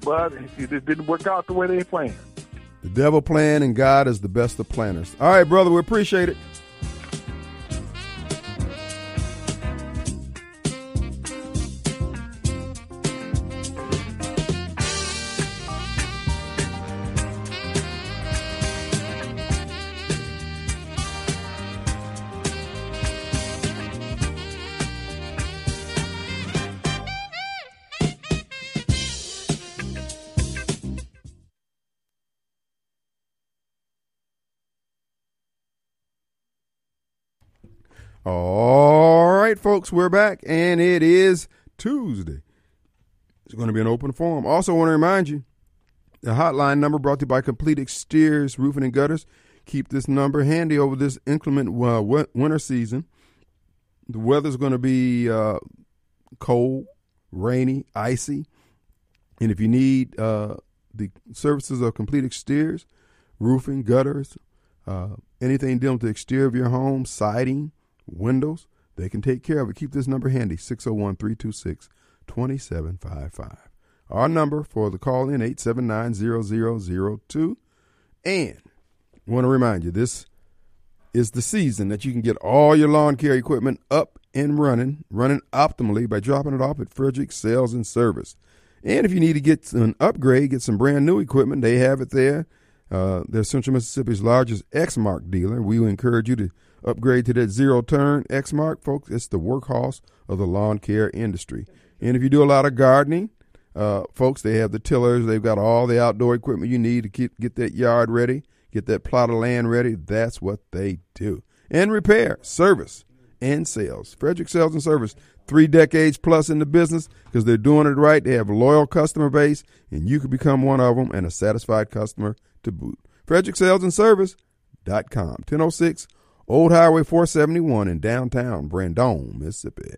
but it, it didn't work out the way they planned. The devil plan and God is the best of planners. All right, brother, we appreciate it. Folks, we're back, and it is Tuesday. It's going to be an open forum. Also, want to remind you the hotline number brought to you by Complete Exteriors Roofing and Gutters. Keep this number handy over this inclement uh, winter season. The weather's going to be uh, cold, rainy, icy. And if you need uh, the services of Complete Exteriors, roofing, gutters, uh, anything dealing with the exterior of your home, siding, windows, they can take care of it. Keep this number handy 601 326 2755. Our number for the call in 879 0002. And I want to remind you this is the season that you can get all your lawn care equipment up and running, running optimally by dropping it off at Frederick Sales and Service. And if you need to get an upgrade, get some brand new equipment, they have it there. Uh, they're Central Mississippi's largest Exmark dealer. We encourage you to Upgrade to that zero turn Exmark, folks. It's the workhorse of the lawn care industry. And if you do a lot of gardening, uh, folks, they have the tillers. They've got all the outdoor equipment you need to get, get that yard ready, get that plot of land ready. That's what they do. And repair, service, and sales. Frederick Sales and Service, three decades plus in the business because they're doing it right. They have a loyal customer base, and you can become one of them and a satisfied customer to boot. Frederick Sales and Service.com. 1006 Old Highway 471 in downtown Brandon, Mississippi.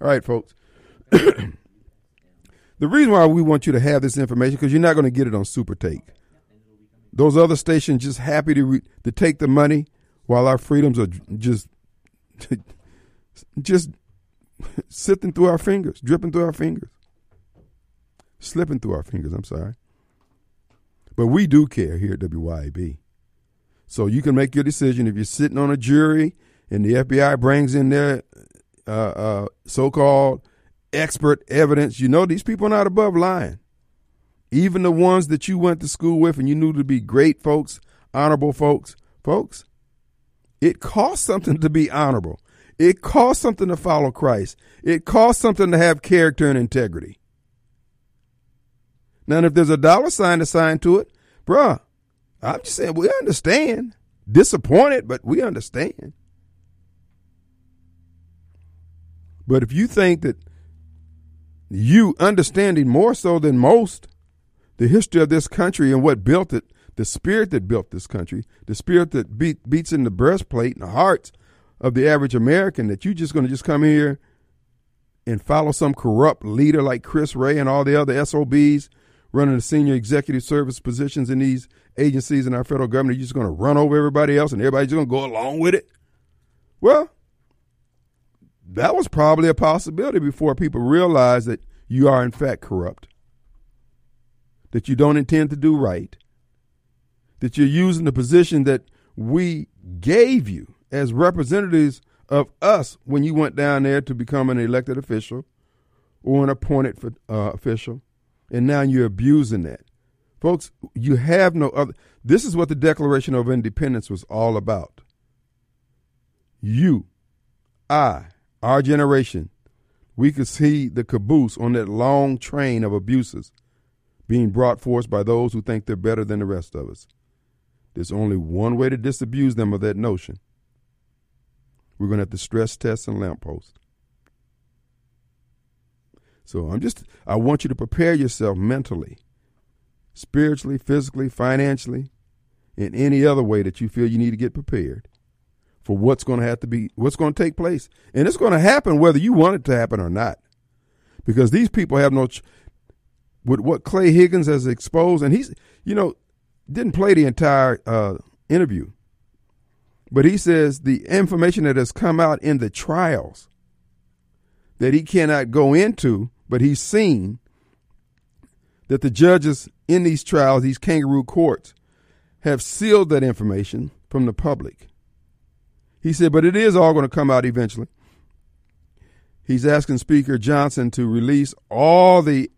All right, folks. the reason why we want you to have this information because you're not going to get it on Super Talk. Those other stations just happy to to take the money while our freedoms are just just sifting through our fingers, dripping through our fingers, slipping through our fingers. I'm sorry, but we do care here at WYAB. So you can make your decision if you're sitting on a jury and the FBI brings in their uh, uh, so-called expert evidence. You know these people are not above lying. Even the ones that you went to school with and you knew to be great folks, honorable folks, folks. It costs something to be honorable. It costs something to follow Christ. It costs something to have character and integrity. Now, if there's a dollar sign assigned to it, bruh, I'm just saying we understand. Disappointed, but we understand. But if you think that you understanding more so than most the history of this country and what built it, the spirit that built this country, the spirit that beat, beats in the breastplate and the hearts of the average American, that you're just going to just come here and follow some corrupt leader like Chris Wray and all the other SOBs running the senior executive service positions in these agencies in our federal government, you're just going to run over everybody else and everybody's going to go along with it? Well, that was probably a possibility before people realized that you are, in fact, corrupt, that you don't intend to do right, that you're using the position that we gave you as representatives of us when you went down there to become an elected official or an appointed for, uh, official, and now you're abusing that. Folks, you have no other. This is what the Declaration of Independence was all about. You, I, our generation, we could see the caboose on that long train of abuses being brought forth by those who think they're better than the rest of us. There's only one way to disabuse them of that notion. We're going to have to stress test and lamppost. So I'm just, I want you to prepare yourself mentally, spiritually, physically, financially, in any other way that you feel you need to get prepared for what's going to have to be, what's going to take place. And it's going to happen whether you want it to happen or not. Because these people have no, with what Clay Higgins has exposed, and he's, you know, didn't play the entire uh, interview, but he says the information that has come out in the trials that he cannot go into, but he's seen that the judges in these trials, these kangaroo courts, have sealed that information from the public. He said, but it is all going to come out eventually. He's asking Speaker Johnson to release all the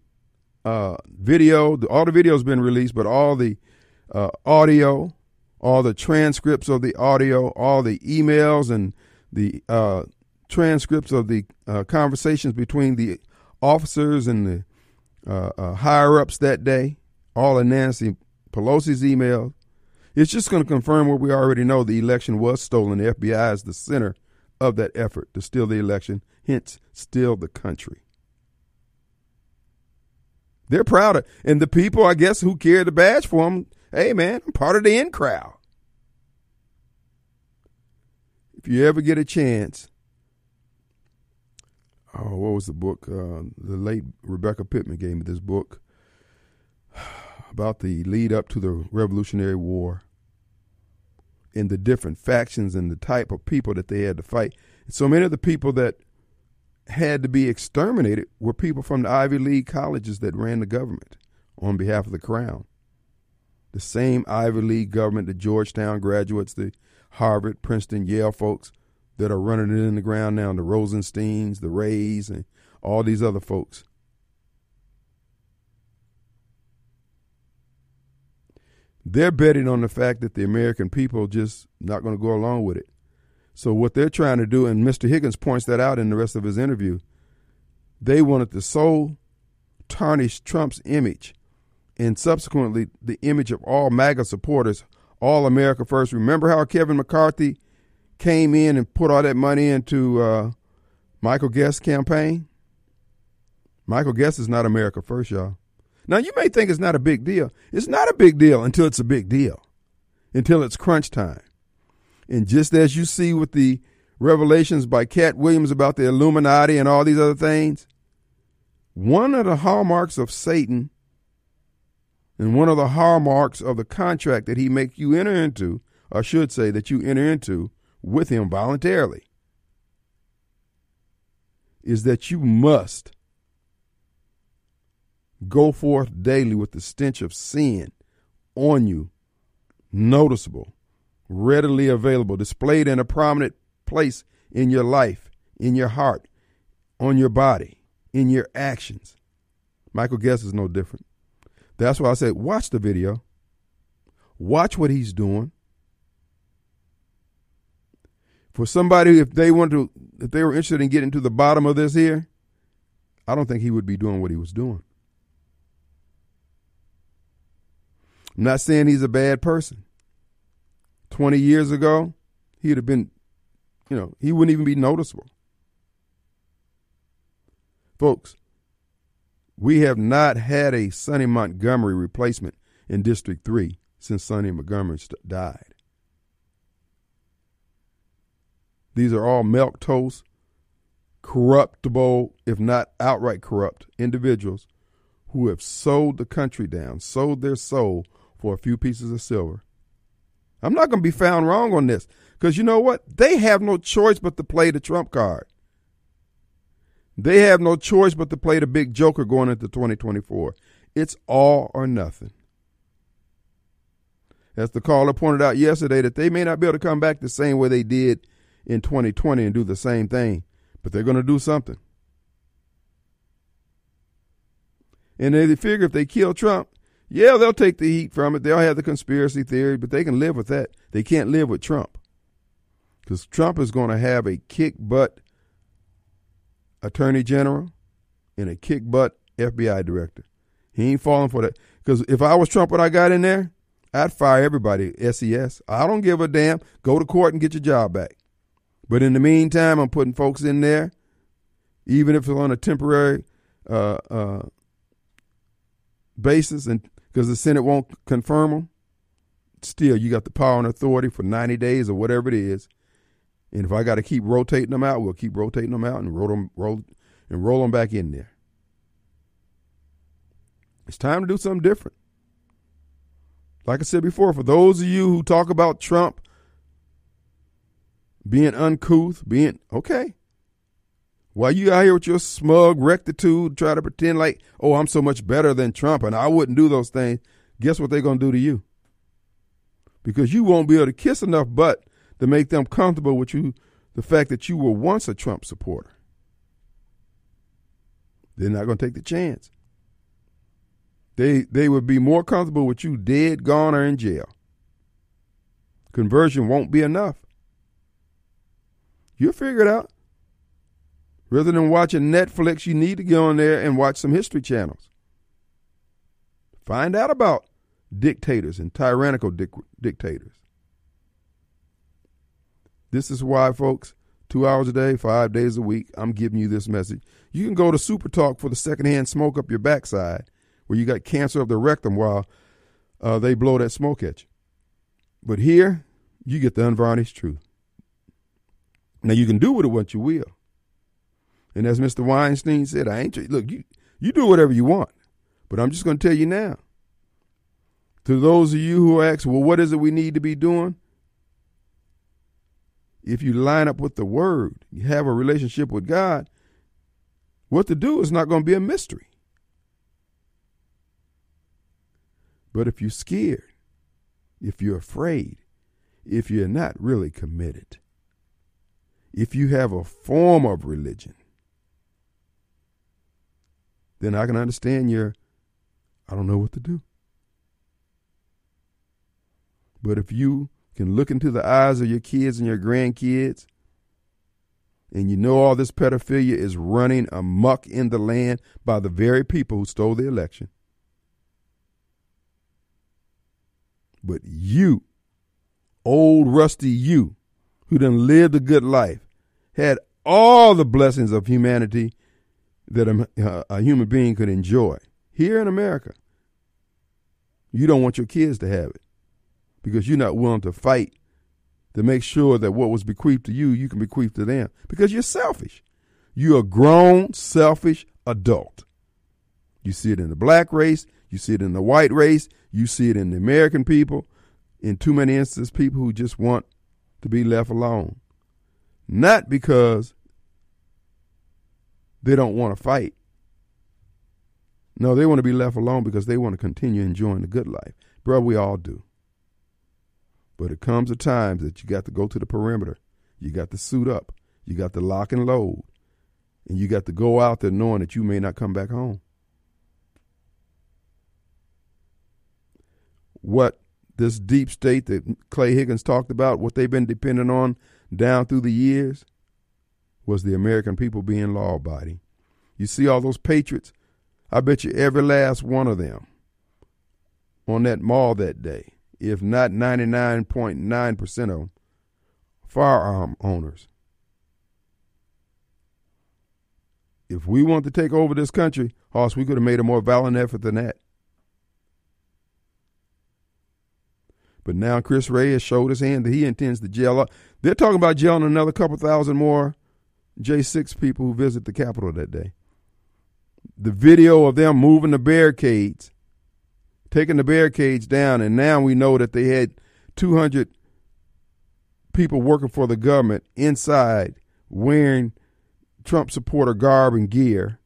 uh, video. All the video has been released, but all the uh, audio, all the transcripts of the audio, all the emails and the uh, transcripts of the uh, conversations between the officers and the uh, uh, higher ups that day, all of Nancy Pelosi's emails. It's just going to confirm what we already know the election was stolen. The FBI is the center of that effort to steal the election, hence, steal the country. They're proud of, and the people, I guess, who carry the badge for them, hey man, I'm part of the in crowd. If you ever get a chance, oh, what was the book? Uh, the late Rebecca Pittman gave me this book about the lead up to the Revolutionary War and the different factions and the type of people that they had to fight. And so many of the people that had to be exterminated were people from the Ivy League colleges that ran the government on behalf of the crown. The same Ivy League government, the Georgetown graduates, the Harvard, Princeton, Yale folks that are running it in the ground now, the Rosensteins, the Wrays, and all these other folks. They're betting on the fact that the American people just not going to go along with it. So what they're trying to do, and Mr. Higgins points that out in the rest of his interview, they wanted to so tarnish Trump's image and subsequently the image of all MAGA supporters, all America First. Remember how Kevin McCarthy came in and put all that money into uh, Michael Guest's campaign? Michael Guest is not America First, y'all. Now, you may think it's not a big deal. It's not a big deal until it's a big deal, until it's crunch time. And just as you see with the revelations by Katt Williams about the Illuminati and all these other things, one of the hallmarks of Satan and one of the hallmarks of the contract that he makes you enter into, or should say that you enter into with him voluntarily, is that you must go forth daily with the stench of sin on you, noticeable, readily available, displayed in a prominent place in your life, in your heart, on your body, in your actions. Michael Guest is no different. That's why I said, watch the video. Watch what he's doing. For somebody, if they want to, if they were interested in getting to the bottom of this here, I don't think he would be doing what he was doing. I'm not saying he's a bad person. 20 years ago, he'd have been, you know, he wouldn't even be noticeable. Folks, we have not had a Sonny Montgomery replacement in District 3 since Sonny Montgomery died. These are all milk toast, corruptible, if not outright corrupt, individuals who have sold the country down, sold their soul for a few pieces of silver. I'm not going to be found wrong on this because you know what? They have no choice but to play the Trump card. They have no choice but to play the big joker going into 2024. It's all or nothing. as the caller pointed out yesterday, that they may not be able to come back the same way they did in 2020 and do the same thing, but they're going to do something. And they figure if they kill Trump, yeah, they'll take the heat from it. They'll have the conspiracy theory, but they can live with that. They can't live with Trump. Because Trump is going to have a kick butt attorney general and a kick butt FBI director. He ain't falling for that. Because if I was Trump what I got in there, I'd fire everybody, SES. I don't give a damn. Go to court and get your job back. But in the meantime, I'm putting folks in there, even if it's on a temporary uh, uh, basis, and because the Senate won't confirm them. Still, you got the power and authority for 90 days or whatever it is. And if I got to keep rotating them out, we'll keep rotating them out and roll them, roll, and roll them back in there. It's time to do something different. Like I said before, for those of you who talk about Trump being uncouth, being okay. While you out here with your smug rectitude, try to pretend like, oh, I'm so much better than Trump and I wouldn't do those things, guess what they're going to do to you? Because you won't be able to kiss enough butt to make them comfortable with you, the fact that you were once a Trump supporter. They're not going to take the chance. They, they would be more comfortable with you dead, gone, or in jail. Conversion won't be enough. You'll figure it out. Rather than watching Netflix, you need to go on there and watch some history channels. Find out about dictators and tyrannical dic- dictators. This is why, folks, two hours a day, five days a week, I'm giving you this message. You can go to Super Talk for the secondhand smoke up your backside, where you got cancer of the rectum while uh, they blow that smoke at you. But here, you get the unvarnished truth. Now you can do with it what you will. And as Mr. Weinstein said, I ain't look, you you do whatever you want. But I'm just gonna tell you now. To those of you who ask, well, what is it we need to be doing? If you line up with the word, you have a relationship with God, what to do is not going to be a mystery. But if you're scared, if you're afraid, if you're not really committed, if you have a form of religion, then I can understand your, I don't know what to do. But if you can look into the eyes of your kids and your grandkids, and you know all this pedophilia is running amuck in the land by the very people who stole the election. But you, old rusty you, who done lived a good life, had all the blessings of humanity that a, uh, a human being could enjoy here in America. You don't want your kids to have it because you're not willing to fight to make sure that what was bequeathed to you, you can bequeath to them because you're selfish. You're a grown, selfish adult. You see it in the black race, you see it in the white race, you see it in the American people. In too many instances, people who just want to be left alone. Not because they don't want to fight. No, they want to be left alone because they want to continue enjoying the good life. Bro, we all do. But it comes a time that you got to go to the perimeter. You got to suit up. You got to lock and load. And you got to go out there knowing that you may not come back home. What this deep state that Clay Higgins talked about, what they've been depending on down through the years, was the American people being law abiding. You see all those patriots? I bet you every last one of them on that mall that day if not 99.9% of them, firearm owners. If we want to take over this country, Hoss, we could have made a more valiant effort than that. But now Chris Wray has showed his hand that he intends to jail up. They're talking about jailing another couple thousand more J6 people who visit the Capitol that day. The video of them moving the barricades taking the barricades down, and now we know that they had 200 people working for the government inside wearing Trump supporter garb and gear,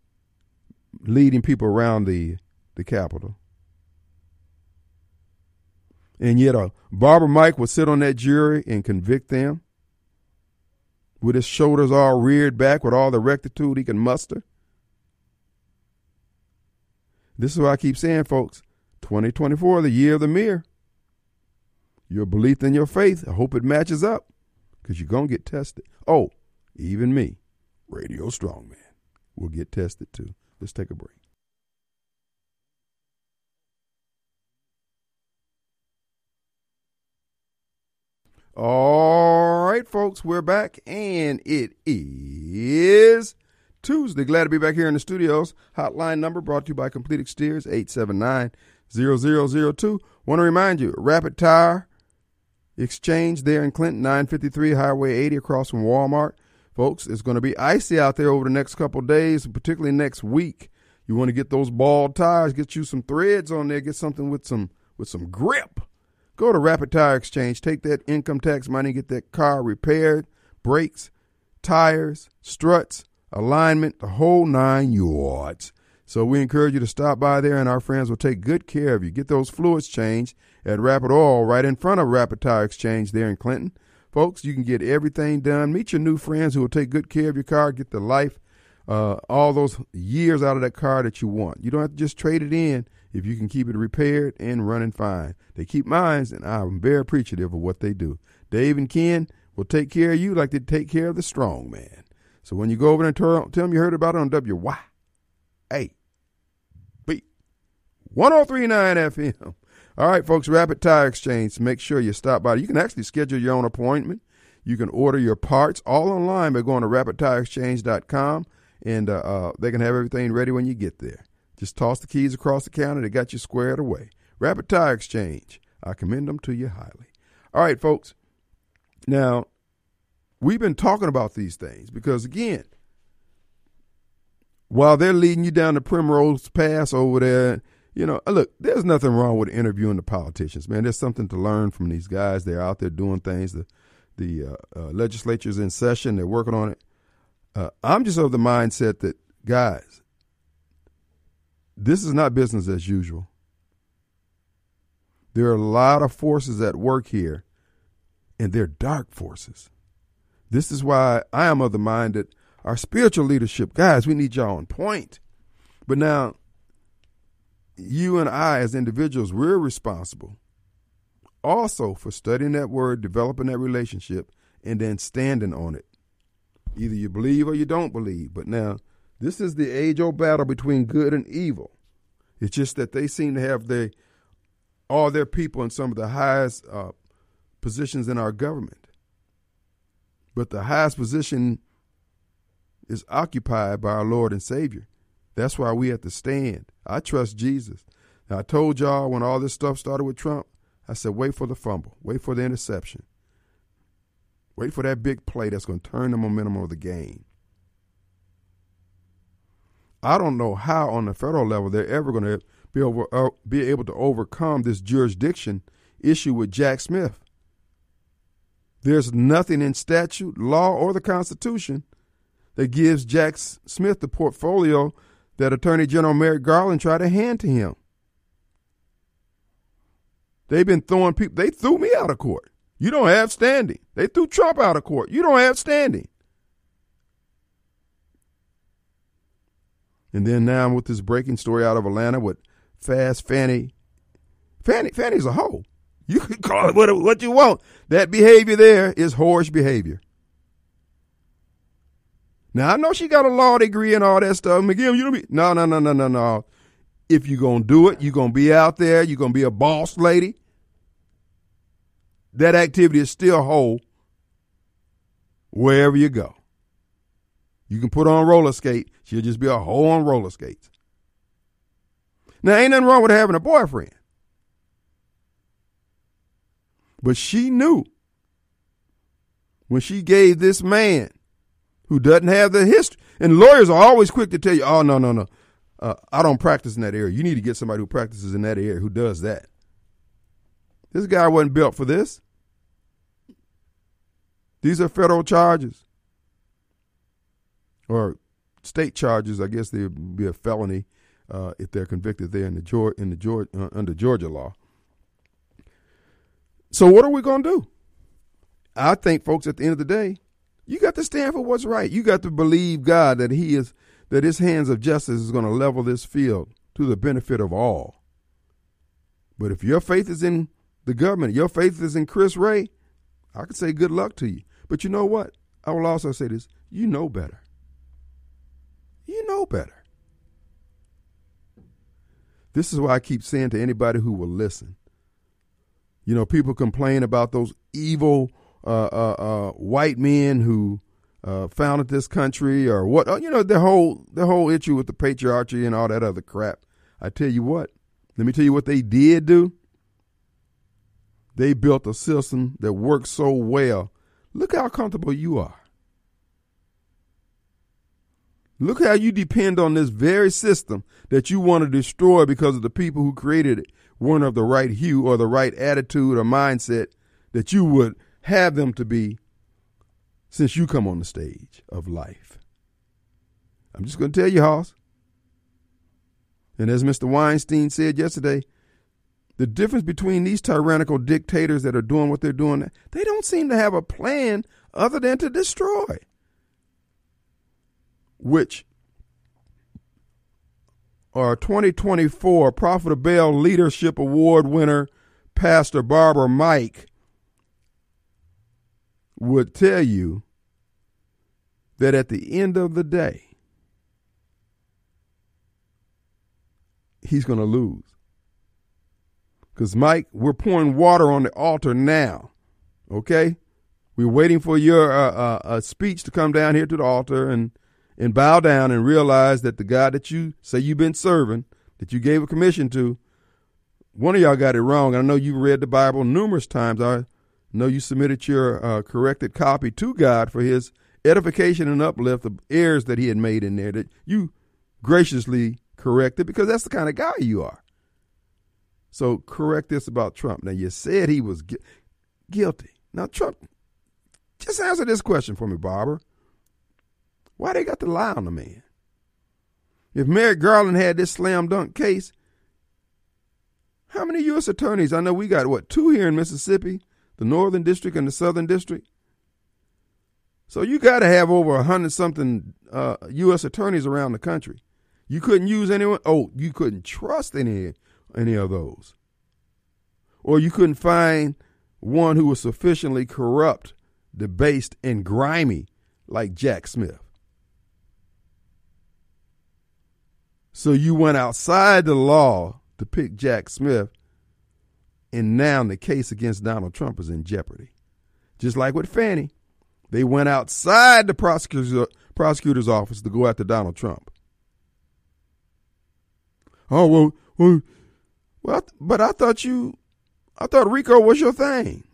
leading people around the, the Capitol. And yet uh, a barber Mike would sit on that jury and convict them with his shoulders all reared back with all the rectitude he can muster. This is why I keep saying, folks, 2024, the year of the mirror. Your belief in your faith, I hope it matches up because you're going to get tested. Oh, even me, Radio Strongman, will get tested too. Let's take a break. All right, folks, we're back, and it is Tuesday. Glad to be back here in the studios. Hotline number brought to you by Complete Exteriors, 879 0002. Want to remind you, Rapid Tire Exchange there in Clinton, 953 Highway 80 across from Walmart. Folks, it's going to be icy out there over the next couple days, particularly next week. You want to get those bald tires, get you some threads on there, get something with some with some grip. Go to Rapid Tire Exchange, take that income tax money, get that car repaired, brakes, tires, struts, alignment, the whole nine yards. So we encourage you to stop by there, and our friends will take good care of you. Get those fluids changed at Rapid Oil right in front of Rapid Tire Exchange there in Clinton. Folks, you can get everything done. Meet your new friends who will take good care of your car, get the life, uh, all those years out of that car that you want. You don't have to just trade it in if you can keep it repaired and running fine. They keep mines, and I'm very appreciative of what they do. Dave and Ken will take care of you like they take care of the strong man. So when you go over and tell, tell them you heard about it on WY, A, B, 1039 FM. All right, folks, Rapid Tire Exchange. Make sure you stop by. You can actually schedule your own appointment. You can order your parts all online by going to rapidtireexchange.com, and uh, uh, they can have everything ready when you get there. Just toss the keys across the counter. They got you squared away. Rapid Tire Exchange. I commend them to you highly. All right, folks. Now, we've been talking about these things because, again, while they're leading you down the Primrose Pass over there, you know, look, there's nothing wrong with interviewing the politicians, man. There's something to learn from these guys. They're out there doing things. The the uh, uh, legislature's in session. They're working on it. Uh, I'm just of the mindset that, guys, this is not business as usual. There are a lot of forces at work here, and they're dark forces. This is why I am of the mind that our spiritual leadership, guys, we need y'all on point. But now, you and I, as individuals, we're responsible also for studying that word, developing that relationship, and then standing on it. Either you believe or you don't believe. But now, this is the age old battle between good and evil. It's just that they seem to have their all their people in some of the highest uh, positions in our government. But the highest position is occupied by our Lord and Savior. That's why we have to stand. I trust Jesus. Now, I told y'all when all this stuff started with Trump, I said, wait for the fumble, wait for the interception, wait for that big play that's going to turn the momentum of the game. I don't know how on the federal level they're ever going to be, over, uh, be able to overcome this jurisdiction issue with Jack Smith. There's nothing in statute, law, or the Constitution that gives Jack Smith the portfolio that Attorney General Merrick Garland tried to hand to him. They've been throwing people, they threw me out of court. You don't have standing. They threw Trump out of court. You don't have standing. And then now I'm with this breaking story out of Atlanta with Fast Fani. Fani Fani's a hoe. You can call it what, what you want. That behavior there is whorish behavior. Now I know she got a law degree and all that stuff. McGill, you don't be no no no no no no. If you're gonna do it, you're gonna be out there, you're gonna be a boss lady. That activity is still whole wherever you go. You can put on roller skate, she'll just be a hoe on roller skates. Now ain't nothing wrong with having a boyfriend. But she knew when she gave this man who doesn't have the history. And lawyers are always quick to tell you, oh, no, no, no. Uh, I don't practice in that area. You need to get somebody who practices in that area who does that. This guy wasn't built for this. These are federal charges or state charges. I guess they'd be a felony uh, if they're convicted there in the Georgia, in the uh, under Georgia law. So what are we going to do? I think, folks, at the end of the day, you got to stand for what's right. You got to believe God that He is that His hands of justice is going to level this field to the benefit of all. But if your faith is in the government, your faith is in Chris Wray, I could say good luck to you. But you know what? I will also say this: you know better. You know better. This is why I keep saying to anybody who will listen. You know, people complain about those evil uh, uh, uh, white men who uh, founded this country, or what? Uh, you know, the whole the whole issue with the patriarchy and all that other crap. I tell you what. Let me tell you what they did do. They built a system that works so well. Look how comfortable you are. Look how you depend on this very system that you want to destroy because of the people who created it weren't of the right hue or the right attitude or mindset that you would have them to be since you come on the stage of life. I'm just going to tell you, Hoss. And as Mr. Weinstein said yesterday, the difference between these tyrannical dictators that are doing what they're doing, they don't seem to have a plan other than to destroy. Which our 2024 Prophet Baal Leadership Award winner, Pastor Barber Mike, would tell you that at the end of the day, he's going to lose. Because, Mike, we're pouring water on the altar now. Okay? We're waiting for your uh, uh, uh, speech to come down here to the altar and, and bow down and realize that the God that you say you've been serving, that you gave a commission to, one of y'all got it wrong. I know you read the Bible numerous times. I know you submitted your uh, corrected copy to God for his edification and uplift of errors that he had made in there that you graciously corrected because that's the kind of guy you are. So correct this about Trump. Now you said he was gu- guilty. Now Trump, just answer this question for me, Barber. Why they got to lie on the man? If Merrick Garland had this slam dunk case, how many U.S. attorneys? I know we got what two here in Mississippi, the Northern District and the Southern District. So you got to have over a hundred something uh, U.S. attorneys around the country. You couldn't use anyone. Oh, you couldn't trust any any of those. Or you couldn't find one who was sufficiently corrupt, debased, and grimy like Jack Smith. So you went outside the law to pick Jack Smith, and now the case against Donald Trump is in jeopardy. Just like with Fani, they went outside the prosecutor's, prosecutor's office to go after Donald Trump. Oh well, well, well. But I thought you, I thought RICO was your thing.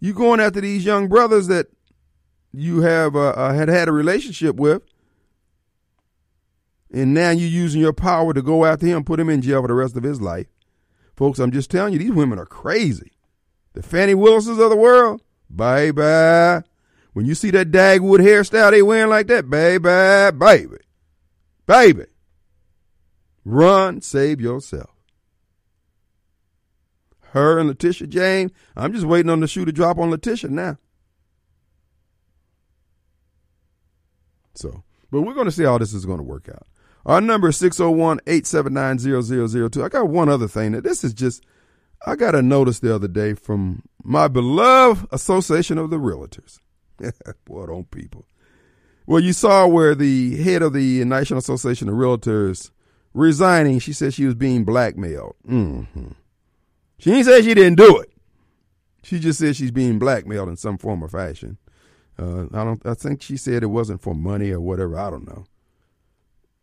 You going after these young brothers that you have uh, uh, had had a relationship with, and now you're using your power to go after him, put him in jail for the rest of his life. Folks, I'm just telling you, these women are crazy. The Fani Willisons of the world, baby. When you see that Dagwood hairstyle they wearing like that, baby, baby, baby. Run, save yourself. Her and Letitia James, I'm just waiting on the shoe to drop on Letitia now. So, but we're going to see how this is going to work out. Our number is 601 879 0002. I got one other thing that this is just, I got a notice the other day from my beloved Association of the Realtors. Boy, don't people. Well, you saw where the head of the National Association of Realtors resigning, she said she was being blackmailed. Mm-hmm. She didn't say she didn't do it. She just said she's being blackmailed in some form or fashion. Uh, I don't. I think she said it wasn't for money or whatever. I don't know.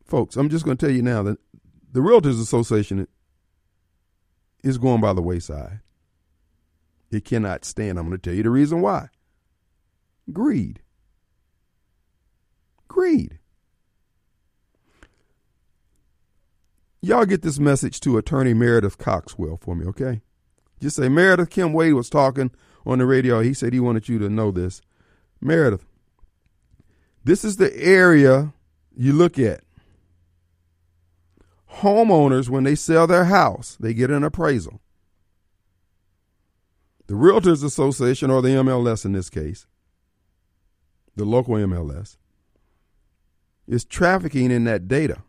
Folks, I'm just going to tell you now that the Realtors Association is going by the wayside. It cannot stand. I'm going to tell you the reason why. Greed. Greed. Y'all get this message to attorney Meredith Coxwell for me, okay? Just say Meredith Kim Wade was talking on the radio. He said he wanted you to know this. Meredith, this is the area you look at. Homeowners, when they sell their house, they get an appraisal. The Realtors Association, or the MLS in this case, the local MLS, is trafficking in that data.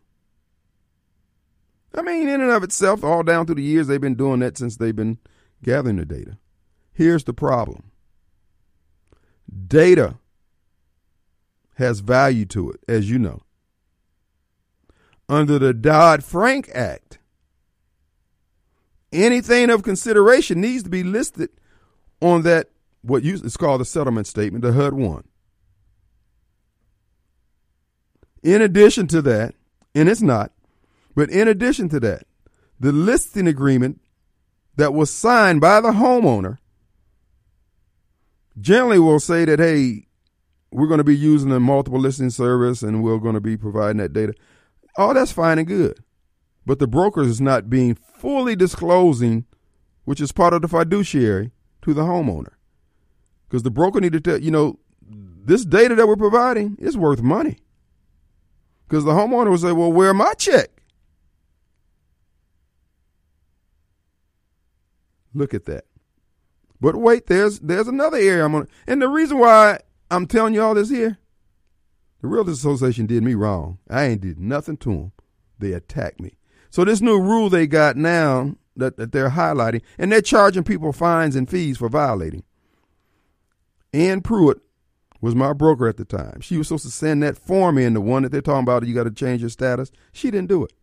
I mean, in and of itself, all down through the years, they've been doing that since they've been gathering the data. Here's the problem data has value to it, as you know. Under the Dodd Frank Act, anything of consideration needs to be listed on that, what is called the settlement statement, the HUD 1. In addition to that, and it's not, but in addition to that, the listing agreement that was signed by the homeowner generally will say that, hey, we're going to be using a multiple listing service and we're going to be providing that data. All that's fine and good. But the broker is not being fully disclosing, which is part of the fiduciary, to the homeowner. Because the broker need to tell, you know, this data that we're providing is worth money. Because the homeowner will say, well, where my check? Look at that. But wait, there's there's another area I'm on. And the reason why I'm telling you all this here, the Realtors Association did me wrong. I ain't did nothing to them. They attacked me. So this new rule they got now that, that they're highlighting, and they're charging people fines and fees for violating. Ann Pruitt was my broker at the time. She was supposed to send that form in, the one that they're talking about, you got to change your status. She didn't do it.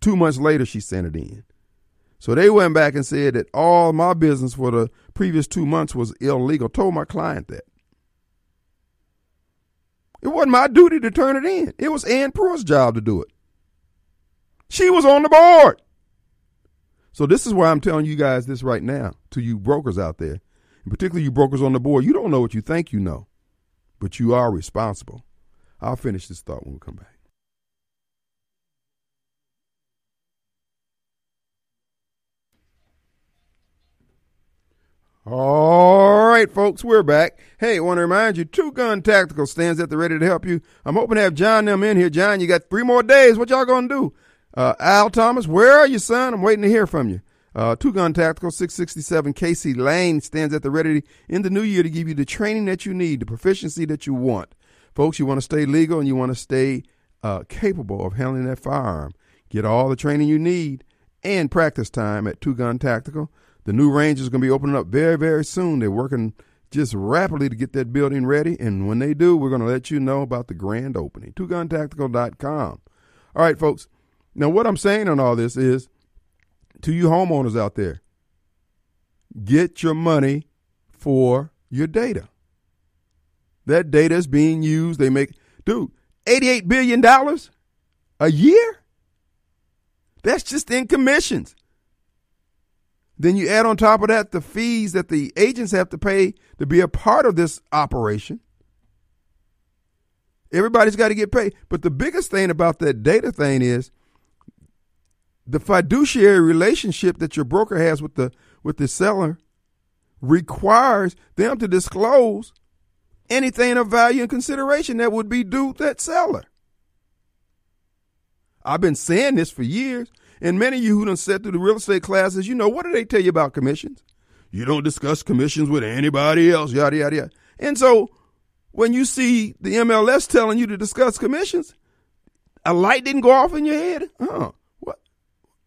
Two months later, she sent it in. So they went back and said that all my business for the previous two months was illegal. Told my client that. It wasn't my duty to turn it in. It was Ann Pruitt's job to do it. She was on the board. So this is why I'm telling you guys this right now to you brokers out there, and particularly you brokers on the board. You don't know what you think you know, but you are responsible. I'll finish this thought when we come back. All right, folks, we're back. Hey, I want to remind you, Two Gun Tactical stands at the ready to help you. I'm hoping to have John them in here. John, you got three more days. What y'all gonna do? Uh, Al Thomas, where are you, son? I'm waiting to hear from you. Uh, Two Gun Tactical 667 Casey Lane stands at the ready in the new year to give you the training that you need, the proficiency that you want. Folks, you want to stay legal and you want to stay uh, capable of handling that firearm. Get all the training you need and practice time at Two Gun Tactical. The new range is going to be opening up very, very soon. They're working just rapidly to get that building ready. And when they do, we're going to let you know about the grand opening. TwoGunTactical.com. All right, folks. Now, what I'm saying on all this is to you homeowners out there, get your money for your data. That data is being used. They make, dude, $88 billion a year? That's just in commissions. Then you add on top of that the fees that the agents have to pay to be a part of this operation. Everybody's got to get paid. But the biggest thing about that data thing is the fiduciary relationship that your broker has with the with the seller requires them to disclose anything of value and consideration that would be due that seller. I've been saying this for years. And many of you who done sat through the real estate classes, you know, what do they tell you about commissions? You don't discuss commissions with anybody else, yada, yada, yada. And so when you see the MLS telling you to discuss commissions, a light didn't go off in your head. Huh. What?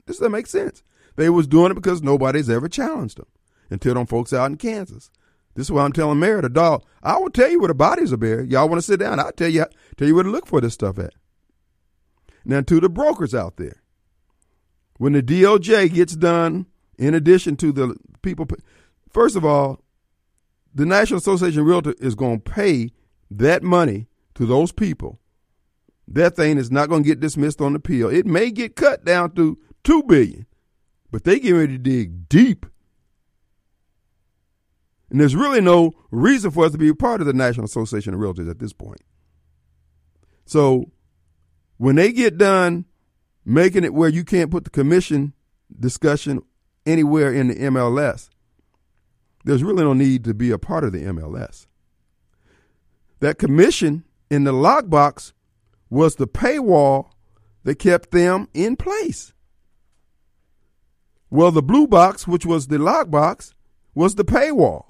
Does that make sense. They was doing it because nobody's ever challenged them until them folks out in Kansas. This is why I'm telling Mary the dog. I will tell you where the bodies are buried. Y'all want to sit down? I'll tell you tell you where to look for this stuff at. Now to the brokers out there when the DOJ gets done, in addition to the people, first of all, the National Association of Realtors is going to pay that money to those people. That thing is not going to get dismissed on appeal. It may get cut down to two billion, but they get ready to dig deep. And there's really no reason for us to be a part of the National Association of Realtors at this point. So when they get done making it where you can't put the commission discussion anywhere in the MLS, there's really no need to be a part of the MLS. That commission in the lockbox was the paywall that kept them in place. Well, the blue box, which was the lockbox, was the paywall.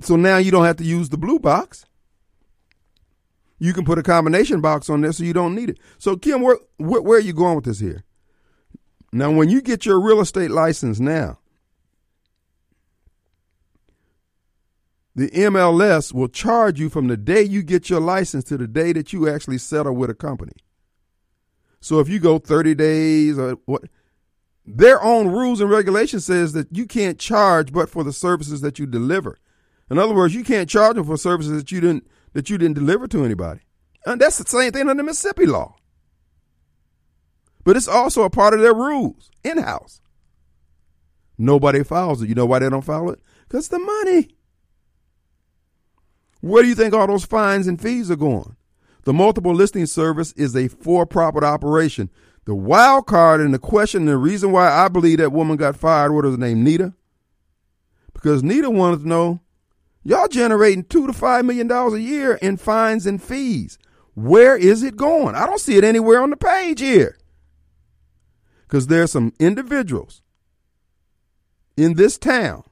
So now you don't have to use the blue box. You can put a combination box on there so you don't need it. So, Kim, where, where, where are you going with this here? Now, when you get your real estate license now, the MLS will charge you from the day you get your license to the day that you actually settle with a company. So if you go 30 days or what, their own rules and regulations says that you can't charge but for the services that you deliver. In other words, you can't charge them for services that you didn't that you didn't deliver to anybody. And that's the same thing under Mississippi law. But it's also a part of their rules in house. Nobody follows it. You know why they don't follow it? Because the money. Where do you think all those fines and fees are going? The multiple listing service is a for profit operation. The wild card and the question, and the reason why I believe that woman got fired, what was her name, Nita? Because Nita wanted to know, y'all generating two to five million dollars a year in fines and fees. Where is it going? I don't see it anywhere on the page here because there's some individuals in this town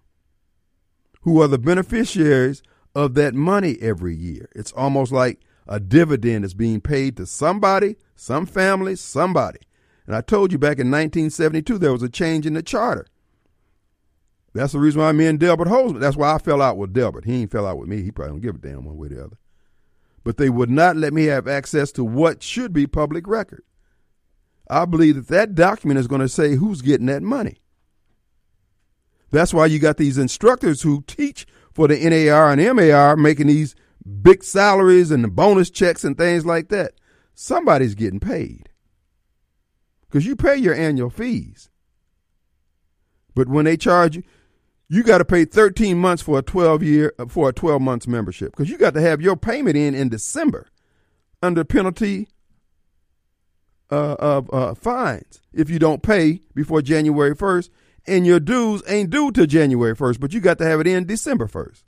who are the beneficiaries of that money every year. It's almost like a dividend is being paid to somebody, some family, somebody. And I told you back in 1972 there was a change in the charter. That's the reason why me and Delbert Hosemann, that's why I fell out with Delbert. He ain't fell out with me. He probably don't give a damn one way or the other. But they would not let me have access to what should be public record. I believe that that document is going to say who's getting that money. That's why you got these instructors who teach for the NAR and MAR making these big salaries and the bonus checks and things like that. Somebody's getting paid because you pay your annual fees. But when they charge you, you got to pay 13 months for a 12 year for a 12 months membership because you got to have your payment in in December under penalty uh, of uh, fines if you don't pay before January 1st, and your dues ain't due till January 1st, but you got to have it in December 1st.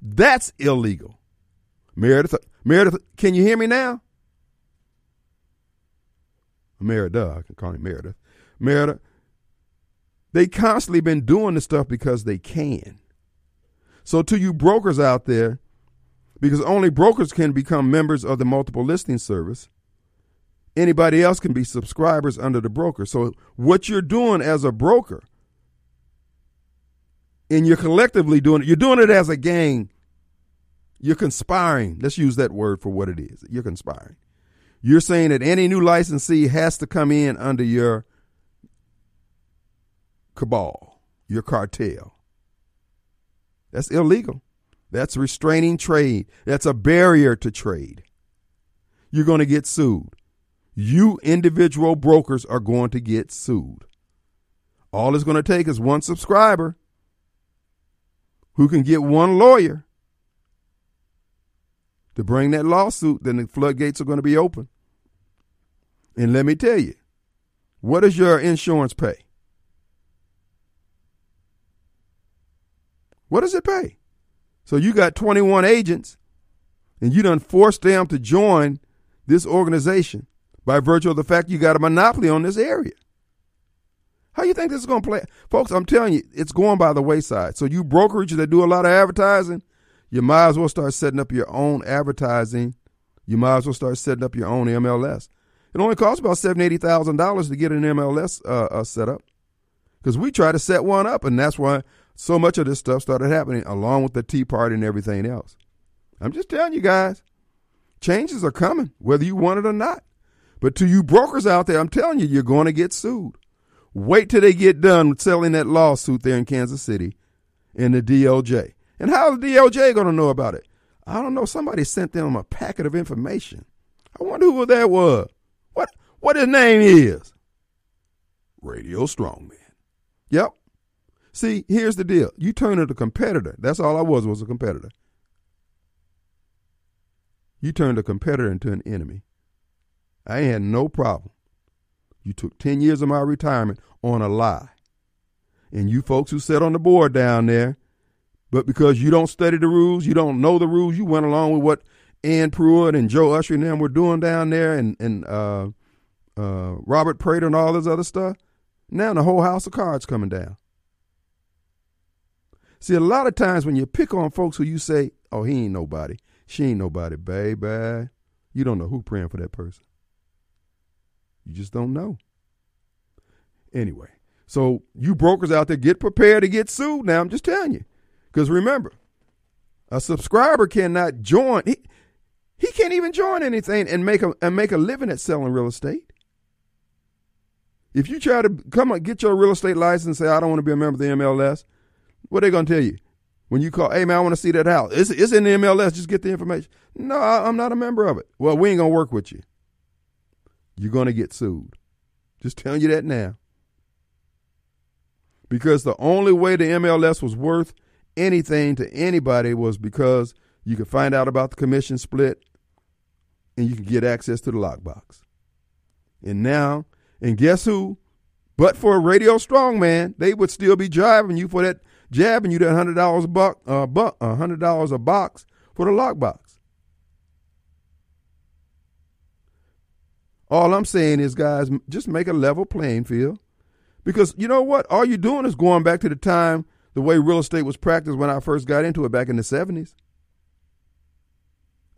That's illegal. Meredith, Meredith, can you hear me now? Meredith, I can call him Meredith. Meredith, they constantly been doing this stuff because they can. So to you brokers out there, because only brokers can become members of the multiple listing service, Anybody else can be subscribers under the broker. So what you're doing as a broker, and you're collectively doing it, you're doing it as a gang. You're conspiring. Let's use that word for what it is. You're conspiring. You're saying that any new licensee has to come in under your cabal, your cartel. That's illegal. That's restraining trade. That's a barrier to trade. You're going to get sued you individual brokers are going to get sued. All it's going to take is one subscriber who can get one lawyer to bring that lawsuit, then the floodgates are going to be open. And let me tell you, what does your insurance pay? What does it pay? So you got 21 agents and you done forced them to join this organization by virtue of the fact you got a monopoly on this area. How you think this is going to play? Folks, I'm telling you, it's going by the wayside. So you brokerages that do a lot of advertising, you might as well start setting up your own advertising. You might as well start setting up your own MLS. It only costs about seven, eighty thousand dollars to get an MLS uh, uh, set up. Because we try to set one up, and that's why so much of this stuff started happening, along with the Tea Party and everything else. I'm just telling you guys, changes are coming, whether you want it or not. But to you brokers out there, I'm telling you, you're going to get sued. Wait till they get done with selling that lawsuit there in Kansas City in the DOJ. And how is the DOJ going to know about it? I don't know. Somebody sent them a packet of information. I wonder who that was. What what his name is? Radio Strongman. Yep. See, here's the deal. You turn it a competitor. That's all I was was a competitor. You turned a competitor into an enemy. I had no problem. You took 10 years of my retirement on a lie. And you folks who sat on the board down there, but because you don't study the rules, you don't know the rules, you went along with what Ann Pruitt and Joe Usher and them were doing down there and, and uh, uh, Robert Prater and all this other stuff. Now the whole house of cards coming down. See, a lot of times when you pick on folks who you say, oh, he ain't nobody, she ain't nobody, baby, you don't know who praying for that person. You just don't know. Anyway, so you brokers out there, get prepared to get sued now. I'm just telling you. Because remember, a subscriber cannot join. He, he can't even join anything and make a and make a living at selling real estate. If you try to come and get your real estate license and say, I don't want to be a member of the MLS, what are they going to tell you? When you call, hey man, I want to see that house. It's, it's in the MLS. Just get the information. No, I, I'm not a member of it. Well, we ain't going to work with you. You're going to get sued. Just telling you that now. Because the only way the MLS was worth anything to anybody was because you could find out about the commission split and you can get access to the lockbox. And now, and guess who? But for a radio strongman, they would still be driving you for that, jabbing you that hundred dollars a buck, uh, buck, hundred dollars a box for the lockbox. All I'm saying is, guys, just make a level playing field. Because you know what? All you're doing is going back to the time the way real estate was practiced when I first got into it back in the 70s.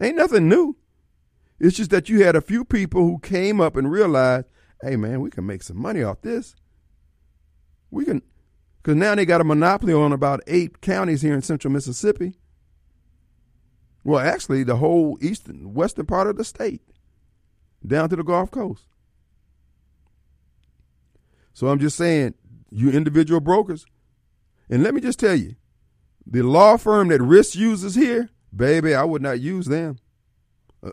Ain't nothing new. It's just that you had a few people who came up and realized, hey, man, we can make some money off this. We can, because now they got a monopoly on about eight counties here in central Mississippi. Well, actually, the whole eastern, western part of the state, down to the Gulf Coast. So I'm just saying, you individual brokers, and let me just tell you, the law firm that Risk uses here, baby, I would not use them. Uh,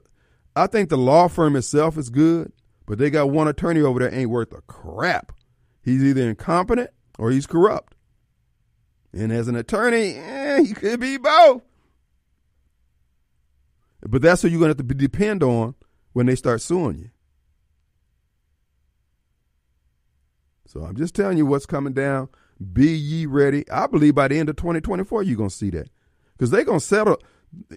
I think the law firm itself is good, but they got one attorney over there ain't worth a crap. He's either incompetent or he's corrupt. And as an attorney, eh, he could be both. But that's who you're going to have to depend on when they start suing you. So I'm just telling you what's coming down. Be ye ready. I believe by the end of 2024, you're going to see that. Because they're going to settle.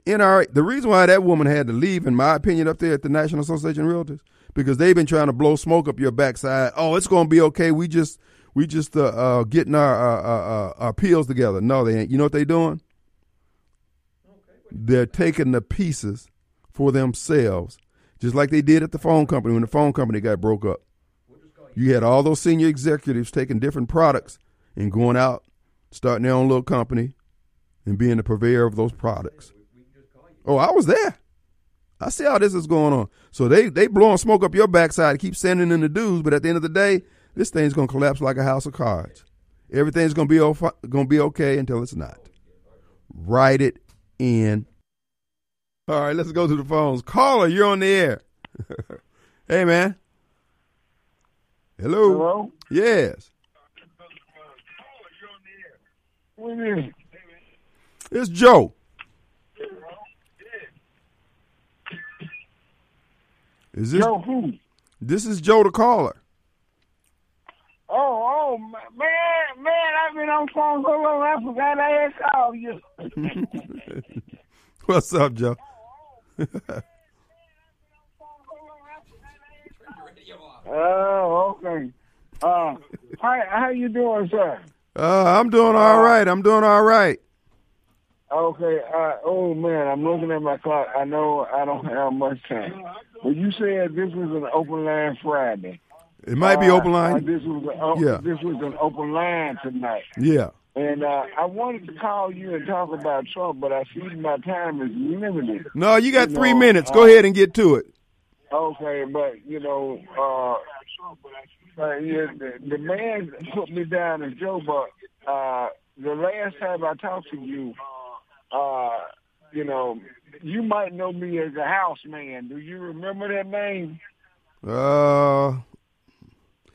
NRA, the reason why that woman had to leave, in my opinion, up there at the National Association of Realtors, because they've been trying to blow smoke up your backside. Oh, it's going to be okay. We just we just uh, uh, getting our, uh, uh, our appeals together. No, they ain't. You know what they're doing? They're taking the pieces for themselves, just like they did at the phone company when the phone company got broke up. You had all those senior executives taking different products and going out, starting their own little company, and being the purveyor of those products. Oh, I was there. I see how this is going on. So they they blowing smoke up your backside, keep sending in the dues, but at the end of the day, this thing's gonna collapse like a house of cards. Everything's gonna be gonna be okay until it's not. Write it in. All right, let's go to the phones. Caller, you're on the air. hey, man. Hello. Hello. Yes. What is it? It's Joe. Is this Joe who? this is Joe the caller? Oh, oh, man, man, I've been on phone so long, I forgot I had called you. What's up, Joe? Oh, okay. Uh, how how you doing, sir? Uh, I'm doing all right. I'm doing all right. Okay. Uh, oh man, I'm looking at my clock. I know I don't have much time. But you said this was an open line Friday. It might be open line. this was a, oh, Yeah. this was an open line tonight. Yeah. And uh, I wanted to call you and talk about Trump, but I see my time is limited. No, you got You three know, minutes. Go uh, ahead and get to it. Okay, but you know, uh, uh, yeah, the, the man put me down as Joe, but uh, the last time I talked to you, uh, you know, you might know me as a house man. Do you remember that name? Uh,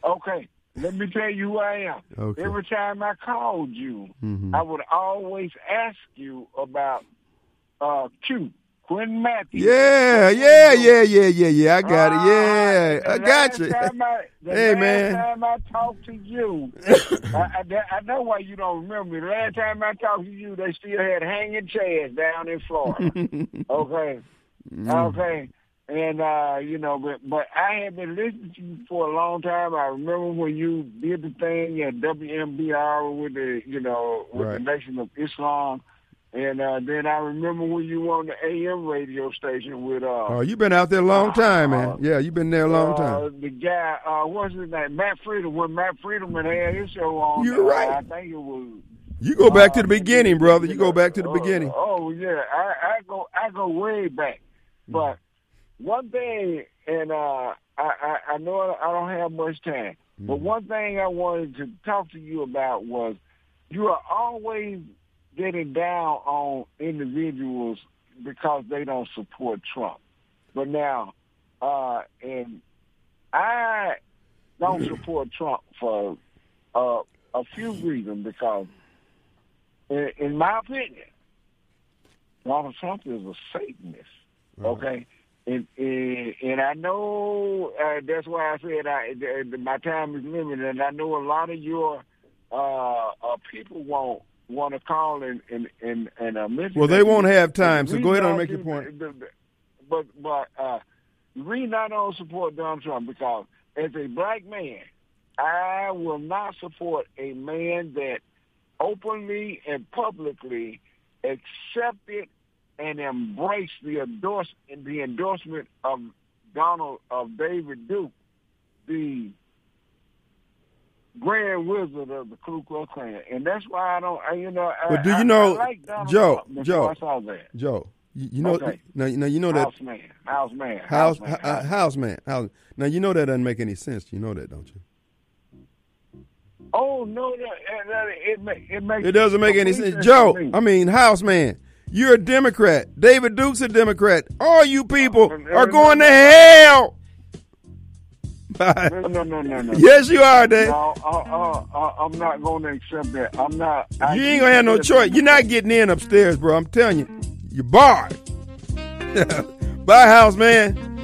Okay, let me tell you who I am. Okay. Every time I called you, Mhm. I would always ask you about uh, Q, Quentin Matthews. yeah, yeah, yeah, yeah, yeah, yeah. I got Ah, it. Yeah, I got last you. I- the Hey, last man. time I talked to you, I, I, I know why you don't remember me. The last time I talked to you, they still had hanging chads down in Florida. okay, Mm. okay. And uh, you know, but but I have been listening to you for a long time. I remember when you did the thing at WMPR with the you know with Right. the Nation of Islam, and uh, then I remember when you were on the AM radio station with uh, Oh, you've been out there a long time, man. Yeah, you've been there a long uh, time. the guy, uh, what's his name? Matt Friedman. When Matt Friedman had his show on, You're uh, right. I think it was. You go back to the uh, beginning, brother. You go back to the beginning. Oh yeah, I, I go I go way back. But one thing, and uh, I, I I know I don't have much time, but Mm-hmm. one thing I wanted to talk to you about was you are always getting down on individuals because they don't support Trump. But now, uh, and I don't support Trump for uh, a few reasons because, in, in my opinion, Donald Trump is a Satanist. Okay. And, and and I know uh, that's why I said I, uh, my time is limited, and I know a lot of your uh, uh, people won't want to call and and and, and uh, mention Well, they won't have time, so go ahead and make your point. the- the- But but uh, the reason I support Donald Trump because as a black man, I will not support a man that openly and publicly accepted and embraced the endorse the endorsement of Donald of David Duke, the Grand Wizard of the Ku Klux Klan, and that's why I don't. I, you know, I, do you I- know, like Donald Joe, Joe, I saw that. Joe, you, you know, Okay. now, now you know that House man, house man, house, man, uh, house man, house. Now you know that doesn't make any sense. You know that, don't you? Oh no, no, it, it, it, it makes It doesn't make any sense. Joe. I mean, house man, you're a Democrat. David Duke's a Democrat. All you people are going to hell. Bye. No, no, no, no, no. Yes, you are, Dave. No, uh, uh, uh, I'm not going to accept that. I'm not. I You ain't gonna have no choice. You're not getting in upstairs, bro. I'm telling you, you're barred. Bye, house man.